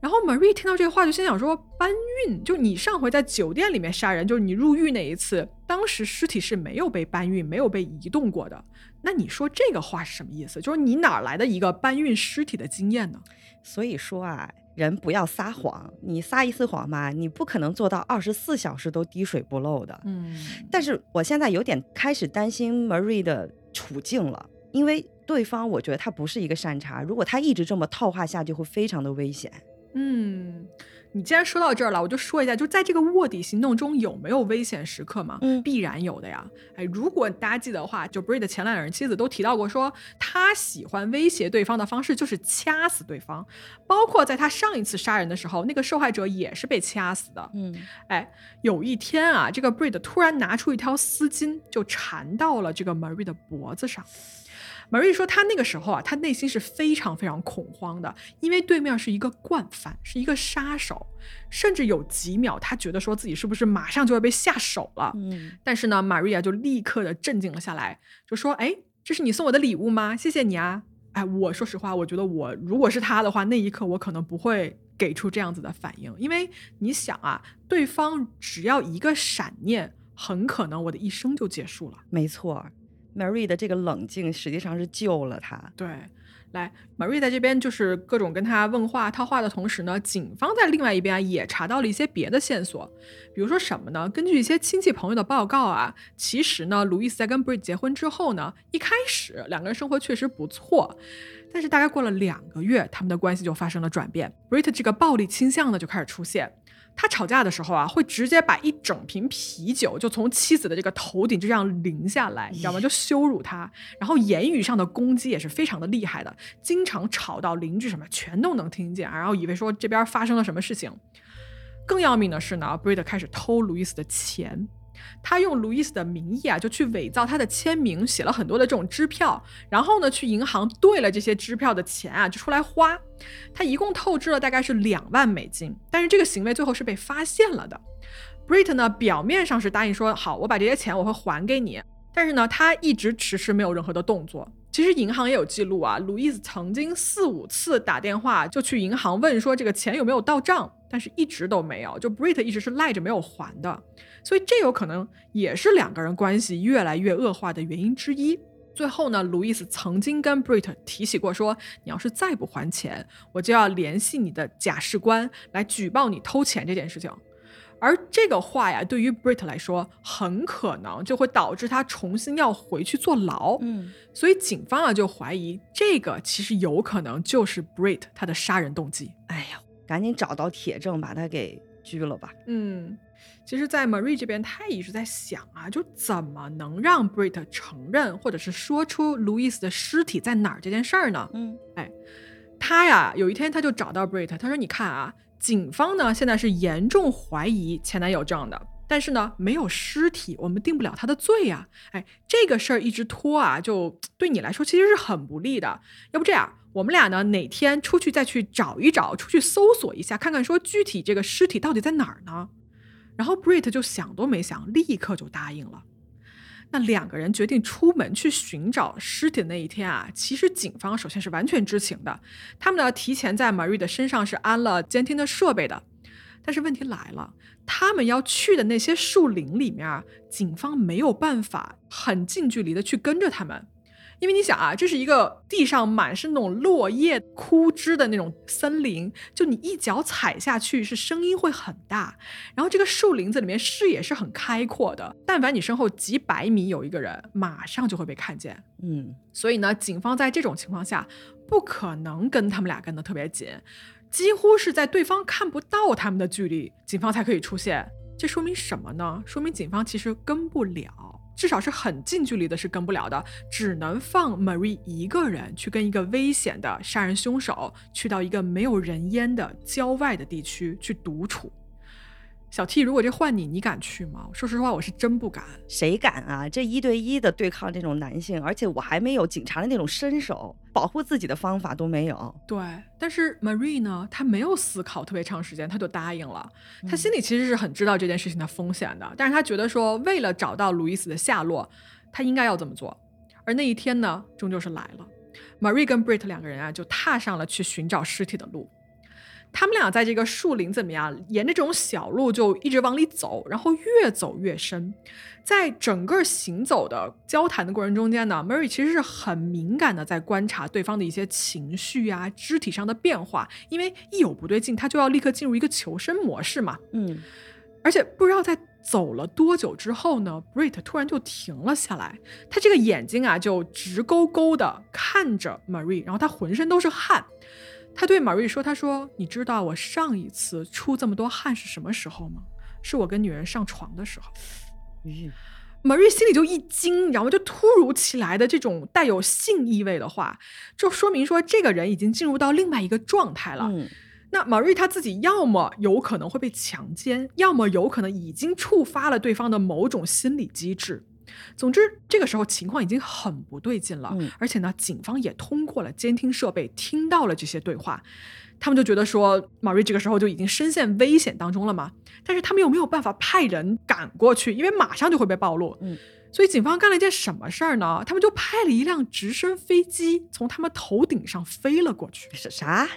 然后 Marie 听到这个话，就心想说：“搬运，就你上回在酒店里面杀人，就是你入狱那一次，当时尸体是没有被搬运、没有被移动过的。那你说这个话是什么意思？就是你哪来的一个搬运尸体的经验呢？所以说啊，人不要撒谎，你撒一次谎嘛，你不可能做到二十四小时都滴水不漏的。嗯，但是我现在有点开始担心 Marie 的处境了，因为对方我觉得他不是一个善茬，如果他一直这么套话下，去会非常的危险。”嗯，你既然说到这儿了，我就说一下，就在这个卧底行动中有没有危险时刻嘛？嗯，必然有的呀。哎，如果大家记得的话，就 Bree 的前两任妻子都提到过，说他喜欢威胁对方的方式就是掐死对方，包括在他上一次杀人的时候，那个受害者也是被掐死的。嗯，哎，有一天啊，这个 Bree 突然拿出一条丝巾，就缠到了这个 Marie 的脖子上。Marie 说，她那个时候啊，她内心是非常非常恐慌的，因为对面是一个惯犯，是一个杀手，甚至有几秒，她觉得说自己是不是马上就要被下手了。嗯，但是呢，Maria 就立刻的镇静了下来，就说：“哎，这是你送我的礼物吗？谢谢你啊！哎，我说实话，我觉得我如果是他的话，那一刻我可能不会给出这样子的反应，因为你想啊，对方只要一个闪念，很可能我的一生就结束了。没错。” Marie 的这个冷静实际上是救了他。对，来，Marie 在这边就是各种跟他问话套话的同时呢，警方在另外一边啊也查到了一些别的线索，比如说什么呢？根据一些亲戚朋友的报告啊，其实呢，路易斯在跟 Brit 结婚之后呢，一开始两个人生活确实不错，但是大概过了两个月，他们的关系就发生了转变，Brit 这个暴力倾向呢就开始出现。他吵架的时候啊，会直接把一整瓶啤酒就从妻子的这个头顶就这样淋下来，你知道吗？就羞辱她，然后言语上的攻击也是非常的厉害的，经常吵到邻居什么全都能听见，然后以为说这边发生了什么事情。更要命的是呢 b r i t 开始偷路易斯的钱。他用路易斯的名义啊，就去伪造他的签名，写了很多的这种支票，然后呢，去银行兑了这些支票的钱啊，就出来花。他一共透支了大概是两万美金，但是这个行为最后是被发现了的。Brit 呢，表面上是答应说好，我把这些钱我会还给你，但是呢，他一直迟迟没有任何的动作。其实银行也有记录啊，路易斯曾经四五次打电话就去银行问说这个钱有没有到账，但是一直都没有，就 Brit 一直是赖着没有还的。所以这有可能也是两个人关系越来越恶化的原因之一。最后呢，路易斯曾经跟 Brit 提起过，说你要是再不还钱，我就要联系你的假释官来举报你偷钱这件事情。而这个话呀，对于 Brit 来说，很可能就会导致他重新要回去坐牢。嗯，所以警方啊就怀疑这个其实有可能就是 Brit 他的杀人动机。哎呀，赶紧找到铁证把他给拘了吧。嗯。其实，在 Marie 这边，他一直在想啊，就怎么能让 Brit 承认，或者是说出 Louis 的尸体在哪儿这件事儿呢？嗯，哎，他呀，有一天他就找到 Brit，他说：“你看啊，警方呢现在是严重怀疑前男友这样的，但是呢没有尸体，我们定不了他的罪呀。哎，这个事儿一直拖啊，就对你来说其实是很不利的。要不这样，我们俩呢哪天出去再去找一找，出去搜索一下，看看说具体这个尸体到底在哪儿呢？”然后 Brit 就想都没想，立刻就答应了。那两个人决定出门去寻找尸体的那一天啊，其实警方首先是完全知情的，他们呢提前在 Marie 的身上是安了监听的设备的。但是问题来了，他们要去的那些树林里面，警方没有办法很近距离的去跟着他们。因为你想啊，这是一个地上满是那种落叶、枯枝的那种森林，就你一脚踩下去是声音会很大。然后这个树林子里面视野是很开阔的，但凡你身后几百米有一个人，马上就会被看见。嗯，所以呢，警方在这种情况下不可能跟他们俩跟得特别紧，几乎是在对方看不到他们的距离，警方才可以出现。这说明什么呢？说明警方其实跟不了。至少是很近距离的，是跟不了的，只能放 Marie 一个人去跟一个危险的杀人凶手去到一个没有人烟的郊外的地区去独处。小 T，如果这换你，你敢去吗？说实话，我是真不敢。谁敢啊？这一对一的对抗这种男性，而且我还没有警察的那种身手，保护自己的方法都没有。对，但是 Marie 呢，她没有思考特别长时间，她就答应了。她心里其实是很知道这件事情的风险的，但是她觉得说，为了找到路易斯的下落，她应该要这么做。而那一天呢，终究是来了。Marie 跟 Brit 两个人啊，就踏上了去寻找尸体的路。他们俩在这个树林怎么样？沿着这种小路就一直往里走，然后越走越深。在整个行走的交谈的过程中间呢，Mary 其实是很敏感的，在观察对方的一些情绪啊、肢体上的变化，因为一有不对劲，他就要立刻进入一个求生模式嘛。嗯，而且不知道在走了多久之后呢，Brit 突然就停了下来，他这个眼睛啊就直勾勾的看着 Mary，然后他浑身都是汗。他对 Marie 说：“他说，你知道我上一次出这么多汗是什么时候吗？是我跟女人上床的时候。”嗯，Marie 心里就一惊，然后就突如其来的这种带有性意味的话，就说明说这个人已经进入到另外一个状态了。嗯，那 Marie 她自己要么有可能会被强奸，要么有可能已经触发了对方的某种心理机制。总之，这个时候情况已经很不对劲了，而且呢，警方也通过了监听设备听到了这些对话，他们就觉得说，马瑞这个时候就已经深陷危险当中了嘛。但是他们又没有办法派人赶过去，因为马上就会被暴露。嗯，所以警方干了一件什么事儿呢？他们就派了一辆直升飞机从他们头顶上飞了过去。是啥？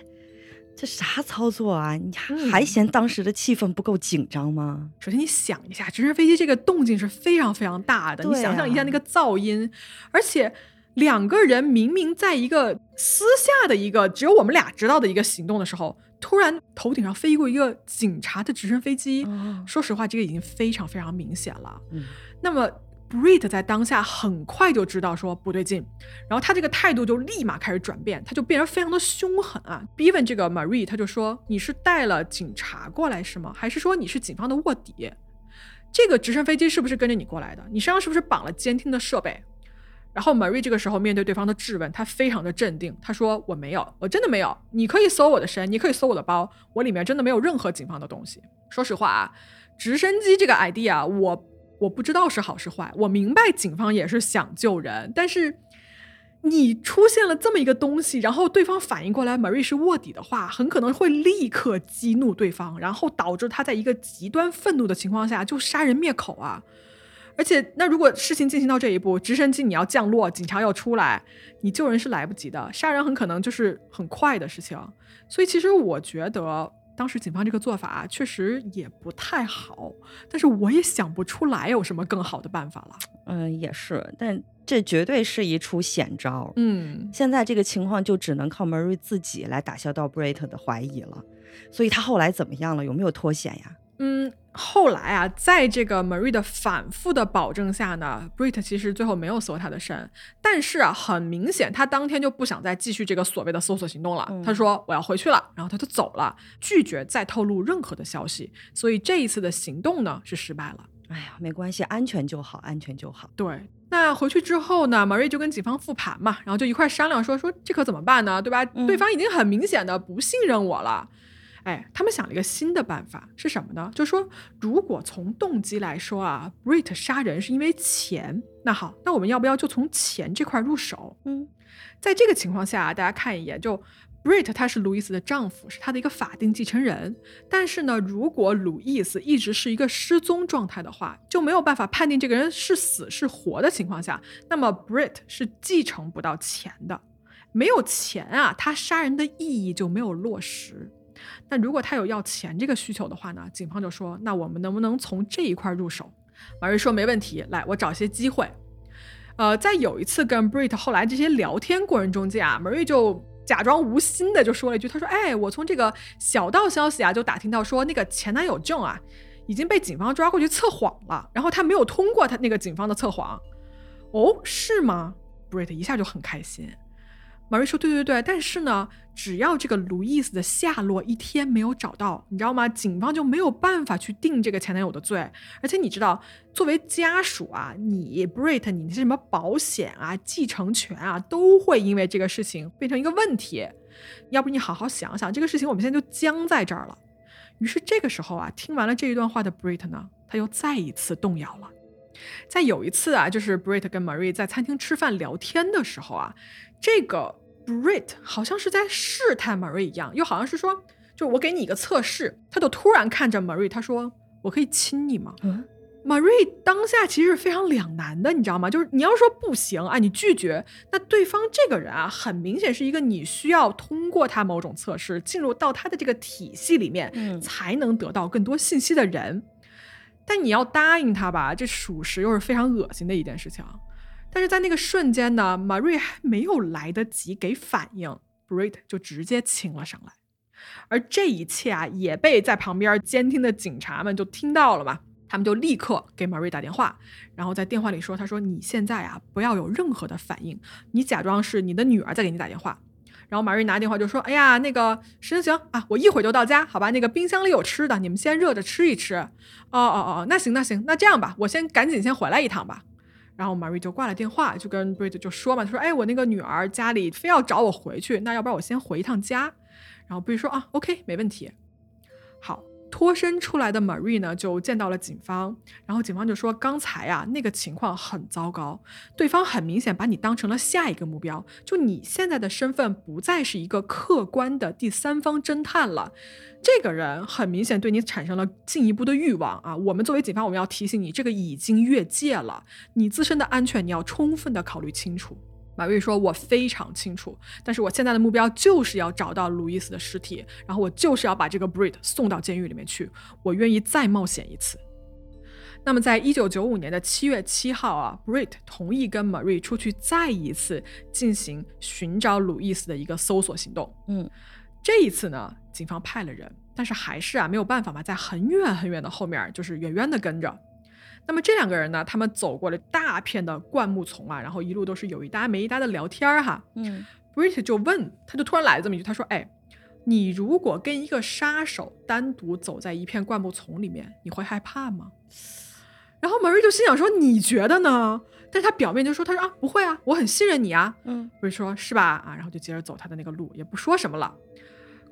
这啥操作啊？你还嫌当时的气氛不够紧张吗？首先，你想一下，直升飞机这个动静是非常非常大的，你想象一下那个噪音，而且两个人明明在一个私下的一个只有我们俩知道的一个行动的时候，突然头顶上飞过一个警察的直升飞机，说实话，这个已经非常非常明显了。嗯，那么。Brit 在当下很快就知道说不对劲，然后他这个态度就立马开始转变，他就变得非常的凶狠啊，逼问这个 Marie，他就说你是带了警察过来是吗？还是说你是警方的卧底？这个直升飞机是不是跟着你过来的？你身上是不是绑了监听的设备？然后 Marie 这个时候面对对方的质问，他非常的镇定，他说我没有，我真的没有。你可以搜我的身，你可以搜我的包，我里面真的没有任何警方的东西。说实话啊，直升机这个 idea 我。我不知道是好是坏，我明白警方也是想救人，但是你出现了这么一个东西，然后对方反应过来，Marie 是卧底的话，很可能会立刻激怒对方，然后导致他在一个极端愤怒的情况下就杀人灭口啊！而且，那如果事情进行到这一步，直升机你要降落，警察要出来，你救人是来不及的，杀人很可能就是很快的事情。所以，其实我觉得。当时警方这个做法确实也不太好，但是我也想不出来有什么更好的办法了。嗯，也是，但这绝对是一出险招。嗯，现在这个情况就只能靠 marry 自己来打消到 Brit 的怀疑了。所以他后来怎么样了？有没有脱险呀？嗯，后来啊，在这个 Marie 的反复的保证下呢，Brit 其实最后没有搜他的身，但是啊，很明显他当天就不想再继续这个所谓的搜索行动了。他说我要回去了，然后他就走了，拒绝再透露任何的消息。所以这一次的行动呢是失败了。哎呀，没关系，安全就好，安全就好。对，那回去之后呢，Marie 就跟警方复盘嘛，然后就一块商量说说这可怎么办呢？对吧？对方已经很明显的不信任我了。哎，他们想了一个新的办法，是什么呢？就是说，如果从动机来说啊，Brit 杀人是因为钱，那好，那我们要不要就从钱这块入手？嗯，在这个情况下，大家看一眼，就 Brit 他是路易斯的丈夫，是他的一个法定继承人。但是呢，如果路易斯一直是一个失踪状态的话，就没有办法判定这个人是死是活的情况下，那么 Brit 是继承不到钱的。没有钱啊，他杀人的意义就没有落实。那如果他有要钱这个需求的话呢？警方就说：“那我们能不能从这一块入手？”马瑞说：“没问题，来，我找些机会。”呃，在有一次跟 Brit 后来这些聊天过程中间啊，马瑞就假装无心的就说了一句：“他说，哎，我从这个小道消息啊，就打听到说那个前男友郑啊，已经被警方抓过去测谎了，然后他没有通过他那个警方的测谎。哦，是吗？”Brit 一下就很开心。马瑞说：“对对对，但是呢，只要这个路易斯的下落一天没有找到，你知道吗？警方就没有办法去定这个前男友的罪。而且你知道，作为家属啊，你 Brit，你那些什么保险啊、继承权啊，都会因为这个事情变成一个问题。要不你好好想想，这个事情我们现在就僵在这儿了。于是这个时候啊，听完了这一段话的 Brit 呢，他又再一次动摇了。在有一次啊，就是 Brit 跟 Marie 在餐厅吃饭聊天的时候啊，这个。Brit 好像是在试探 Marie 一样，又好像是说，就我给你一个测试，他就突然看着 Marie，他说：“我可以亲你吗？” Marie 当下其实是非常两难的，你知道吗？就是你要说不行啊，你拒绝，那对方这个人啊，很明显是一个你需要通过他某种测试进入到他的这个体系里面，才能得到更多信息的人。但你要答应他吧，这属实又是非常恶心的一件事情。但是在那个瞬间呢，Marie 还没有来得及给反应，Brit 就直接亲了上来，而这一切啊，也被在旁边监听的警察们就听到了嘛，他们就立刻给 Marie 打电话，然后在电话里说：“他说你现在啊，不要有任何的反应，你假装是你的女儿在给你打电话。”然后马瑞拿电话就说：“哎呀，那个行行啊，我一会儿就到家，好吧？那个冰箱里有吃的，你们先热着吃一吃。哦哦哦，那行那行，那这样吧，我先赶紧先回来一趟吧。”然后 Marie 就挂了电话，就跟 Brit 就说嘛，他说：“哎，我那个女儿家里非要找我回去，那要不然我先回一趟家。”然后 Brit 说：“啊，OK，没问题。”好。脱身出来的 Marie 呢，就见到了警方，然后警方就说：“刚才啊，那个情况很糟糕，对方很明显把你当成了下一个目标，就你现在的身份不再是一个客观的第三方侦探了，这个人很明显对你产生了进一步的欲望啊！我们作为警方，我们要提醒你，这个已经越界了，你自身的安全你要充分的考虑清楚。”马瑞说：“我非常清楚，但是我现在的目标就是要找到路易斯的尸体，然后我就是要把这个 Brit 送到监狱里面去。我愿意再冒险一次。”那么，在一九九五年的七月七号啊，Brit 同意跟 Marie 出去再一次进行寻找路易斯的一个搜索行动。嗯，这一次呢，警方派了人，但是还是啊没有办法嘛，在很远很远的后面，就是远远的跟着。那么这两个人呢？他们走过了大片的灌木丛啊，然后一路都是有一搭没一搭的聊天儿哈。嗯，Brit 就问，他就突然来了这么一句，他说：“哎，你如果跟一个杀手单独走在一片灌木丛里面，你会害怕吗？”然后 Marie 就心想说：“你觉得呢？”但是他表面就说：“他说啊，不会啊，我很信任你啊。”嗯，Brit 说：“是吧？啊，然后就接着走他的那个路，也不说什么了。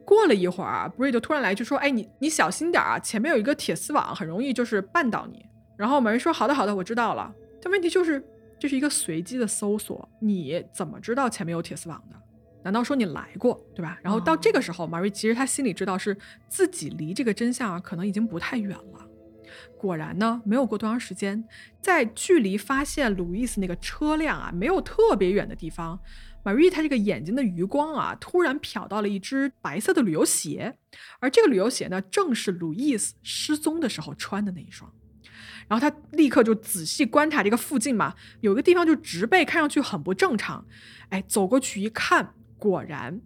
过了一会儿，Brit 就突然来就说：“哎，你你小心点啊，前面有一个铁丝网，很容易就是绊倒你。”然后某人说：“好的，好的，我知道了。”但问题就是，这是一个随机的搜索，你怎么知道前面有铁丝网的？难道说你来过，对吧？然后到这个时候，马瑞其实他心里知道是自己离这个真相啊，可能已经不太远了。果然呢，没有过多长时间，在距离发现路易斯那个车辆啊没有特别远的地方，马瑞他这个眼睛的余光啊，突然瞟到了一只白色的旅游鞋，而这个旅游鞋呢，正是路易斯失踪的时候穿的那一双。然后他立刻就仔细观察这个附近嘛，有个地方就植被看上去很不正常，哎，走过去一看，果然，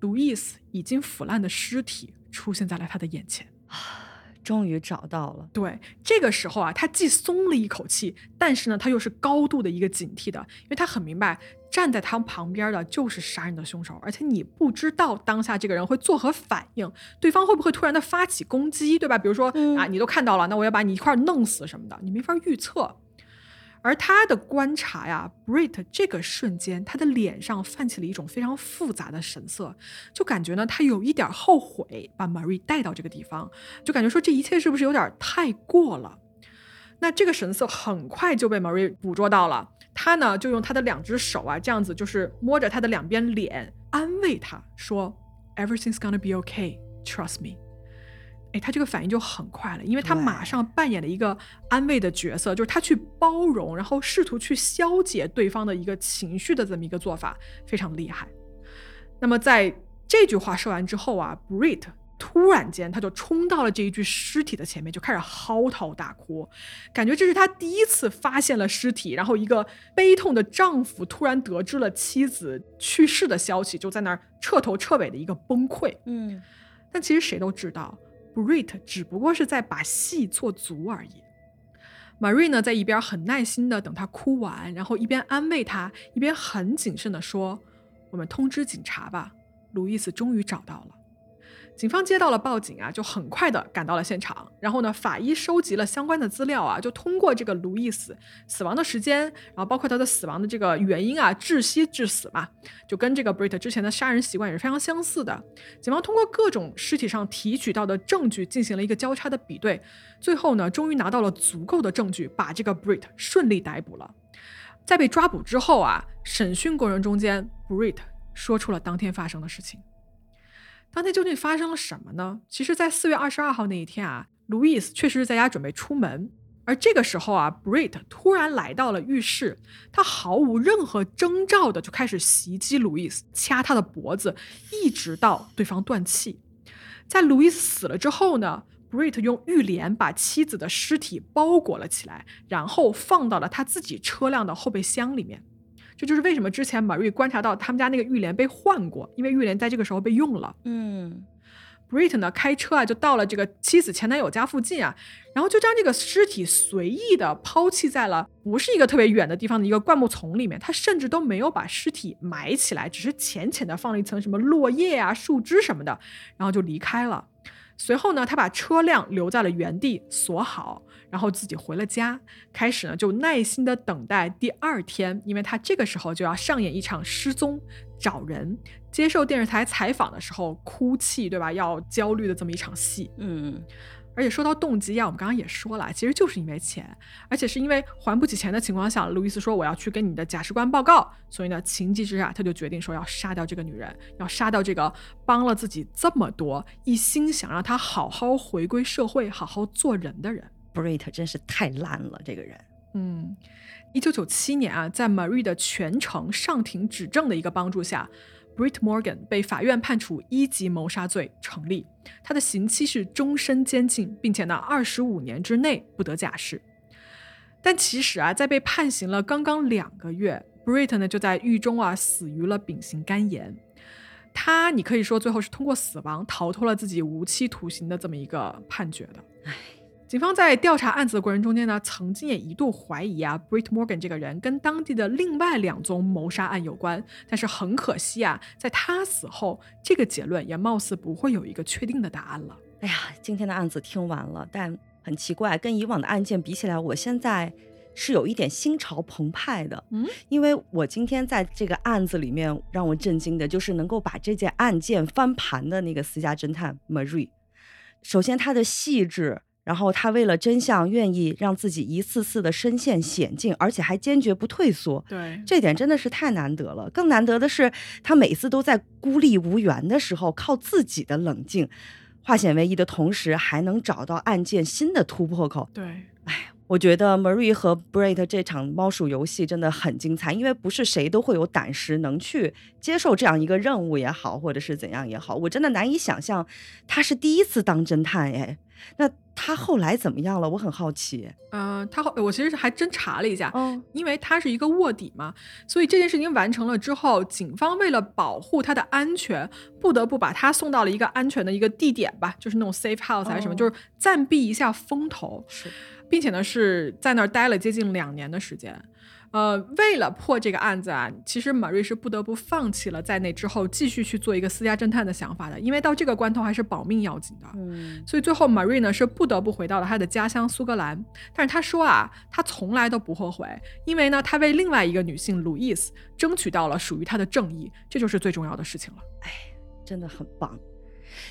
路易斯已经腐烂的尸体出现在了他的眼前。终于找到了。对，这个时候啊，他既松了一口气，但是呢，他又是高度的一个警惕的，因为他很明白，站在他旁边的就是杀人的凶手，而且你不知道当下这个人会作何反应，对方会不会突然的发起攻击，对吧？比如说啊，你都看到了，那我要把你一块弄死什么的，你没法预测。而他的观察呀，Brit 这个瞬间，他的脸上泛起了一种非常复杂的神色，就感觉呢，他有一点后悔把 Marie 带到这个地方，就感觉说这一切是不是有点太过了？那这个神色很快就被 Marie 捕捉到了，他呢就用他的两只手啊，这样子就是摸着他的两边脸，安慰他说：“Everything's gonna be okay, trust me。”哎，他这个反应就很快了，因为他马上扮演了一个安慰的角色，就是他去包容，然后试图去消解对方的一个情绪的这么一个做法，非常厉害。那么在这句话说完之后啊，Brit 突然间他就冲到了这一具尸体的前面，就开始嚎啕大哭，感觉这是他第一次发现了尸体，然后一个悲痛的丈夫突然得知了妻子去世的消息，就在那儿彻头彻尾的一个崩溃。嗯，但其实谁都知道。Brit 只不过是在把戏做足而已。Marie 呢，在一边很耐心的等他哭完，然后一边安慰他，一边很谨慎的说：“我们通知警察吧，路易斯终于找到了。警方接到了报警啊，就很快的赶到了现场。然后呢，法医收集了相关的资料啊，就通过这个路易斯死亡的时间，然后包括他的死亡的这个原因啊，窒息致死嘛，就跟这个 Brit 之前的杀人习惯也是非常相似的。警方通过各种尸体上提取到的证据进行了一个交叉的比对，最后呢，终于拿到了足够的证据，把这个 Brit 顺利逮捕了。在被抓捕之后啊，审讯过程中间，Brit 说出了当天发生的事情。当天究竟发生了什么呢？其实，在四月二十二号那一天啊，路易斯确实是在家准备出门，而这个时候啊，Brit 突然来到了浴室，他毫无任何征兆的就开始袭击路易斯，掐他的脖子，一直到对方断气。在路易斯死了之后呢，Brit 用浴帘把妻子的尸体包裹了起来，然后放到了他自己车辆的后备箱里面。这就是为什么之前 Marie 观察到他们家那个浴帘被换过，因为浴帘在这个时候被用了。嗯，Brit 呢开车啊就到了这个妻子前男友家附近啊，然后就将这个尸体随意的抛弃在了不是一个特别远的地方的一个灌木丛里面，他甚至都没有把尸体埋起来，只是浅浅的放了一层什么落叶啊、树枝什么的，然后就离开了。随后呢，他把车辆留在了原地锁好。然后自己回了家，开始呢就耐心的等待第二天，因为他这个时候就要上演一场失踪找人、接受电视台采访的时候哭泣，对吧？要焦虑的这么一场戏。嗯，而且说到动机啊，我们刚刚也说了，其实就是因为钱，而且是因为还不起钱的情况下，路易斯说我要去跟你的假释官报告，所以呢情急之下他就决定说要杀掉这个女人，要杀掉这个帮了自己这么多，一心想让他好好回归社会、好好做人的人。Brit 真是太烂了，这个人。嗯，一九九七年啊，在 Marie 的全程上庭指证的一个帮助下，Brit Morgan 被法院判处一级谋杀罪成立，他的刑期是终身监禁，并且呢，二十五年之内不得假释。但其实啊，在被判刑了刚刚两个月，Brit 呢就在狱中啊死于了丙型肝炎。他，你可以说最后是通过死亡逃脱了自己无期徒刑的这么一个判决的。唉。警方在调查案子的过程中间呢，曾经也一度怀疑啊，Brit Morgan 这个人跟当地的另外两宗谋杀案有关。但是很可惜啊，在他死后，这个结论也貌似不会有一个确定的答案了。哎呀，今天的案子听完了，但很奇怪，跟以往的案件比起来，我现在是有一点心潮澎湃的。嗯，因为我今天在这个案子里面让我震惊的就是能够把这件案件翻盘的那个私家侦探 Marie。首先，他的细致。然后他为了真相，愿意让自己一次次的身陷险境，而且还坚决不退缩。对，这点真的是太难得了。更难得的是，他每次都在孤立无援的时候，靠自己的冷静，化险为夷的同时，还能找到案件新的突破口。对，哎，我觉得 Marie 和 Brett 这场猫鼠游戏真的很精彩，因为不是谁都会有胆识能去接受这样一个任务也好，或者是怎样也好，我真的难以想象他是第一次当侦探哎。那他后来怎么样了？我很好奇。嗯，他后我其实还真查了一下，嗯，因为他是一个卧底嘛，所以这件事情完成了之后，警方为了保护他的安全，不得不把他送到了一个安全的一个地点吧，就是那种 safe house 还是什么，就是暂避一下风头，是，并且呢是在那儿待了接近两年的时间。呃，为了破这个案子啊，其实马瑞是不得不放弃了在那之后继续去做一个私家侦探的想法的，因为到这个关头还是保命要紧的。嗯，所以最后马瑞呢是不得不回到了他的家乡苏格兰。但是他说啊，他从来都不后悔，因为呢，他为另外一个女性路易斯争取到了属于他的正义，这就是最重要的事情了。哎，真的很棒。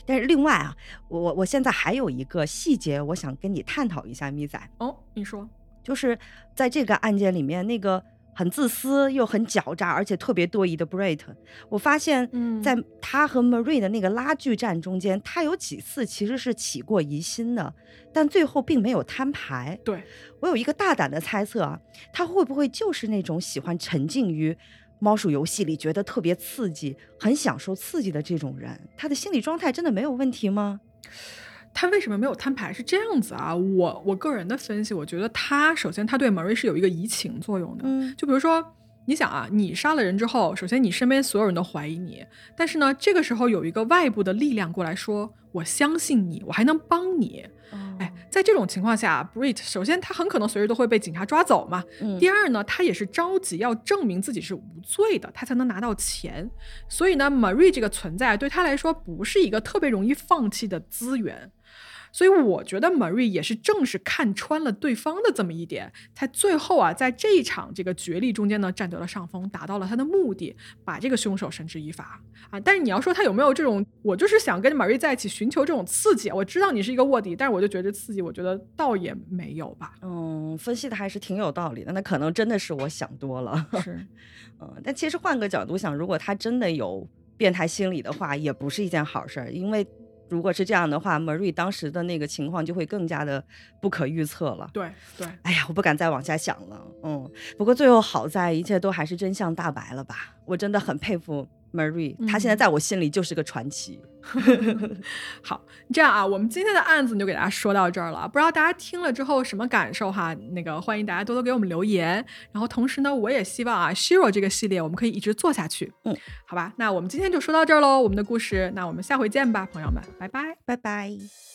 但是另外啊，我我我现在还有一个细节，我想跟你探讨一下，咪仔。哦，你说。就是在这个案件里面，那个很自私又很狡诈，而且特别多疑的 Brit，我发现，在他和 Marie 的那个拉锯战中间，他有几次其实是起过疑心的，但最后并没有摊牌。对我有一个大胆的猜测啊，他会不会就是那种喜欢沉浸于猫鼠游戏里，觉得特别刺激，很享受刺激的这种人？他的心理状态真的没有问题吗？他为什么没有摊牌？是这样子啊，我我个人的分析，我觉得他首先他对 Marie 是有一个移情作用的。嗯，就比如说，你想啊，你杀了人之后，首先你身边所有人都怀疑你，但是呢，这个时候有一个外部的力量过来说，我相信你，我还能帮你。哎，在这种情况下，Brit 首先他很可能随时都会被警察抓走嘛。嗯第二呢，他也是着急要证明自己是无罪的，他才能拿到钱。所以呢，Marie 这个存在对他来说不是一个特别容易放弃的资源。所以我觉得 Marie 也是正是看穿了对方的这么一点，才最后啊，在这一场这个角力中间呢，占得了上风，达到了他的目的，把这个凶手绳之以法啊。但是你要说他有没有这种，我就是想跟 Marie 在一起寻求这种刺激，我知道你是一个卧底，但是我就觉得刺激，我觉得倒也没有吧。嗯，分析的还是挺有道理的。那可能真的是我想多了。是，嗯，但其实换个角度想，如果他真的有变态心理的话，也不是一件好事儿，因为如果是这样的话，Marie 当时的那个情况就会更加的不可预测了。对对。哎呀，我不敢再往下想了。嗯，不过最后好在一切都还是真相大白了吧？我真的很佩服 Marie，她现在嗯在我心里就是个传奇。好，这样啊，我们今天的案子就给大家说到这儿了。不知道大家听了之后什么感受哈？那个欢迎大家多多给我们留言。然后同时呢，我也希望啊，Shiro 这个系列我们可以一直做下去。嗯，好吧，那我们今天就说到这儿喽，我们的故事，那我们下回见吧，朋友们，拜拜。拜拜。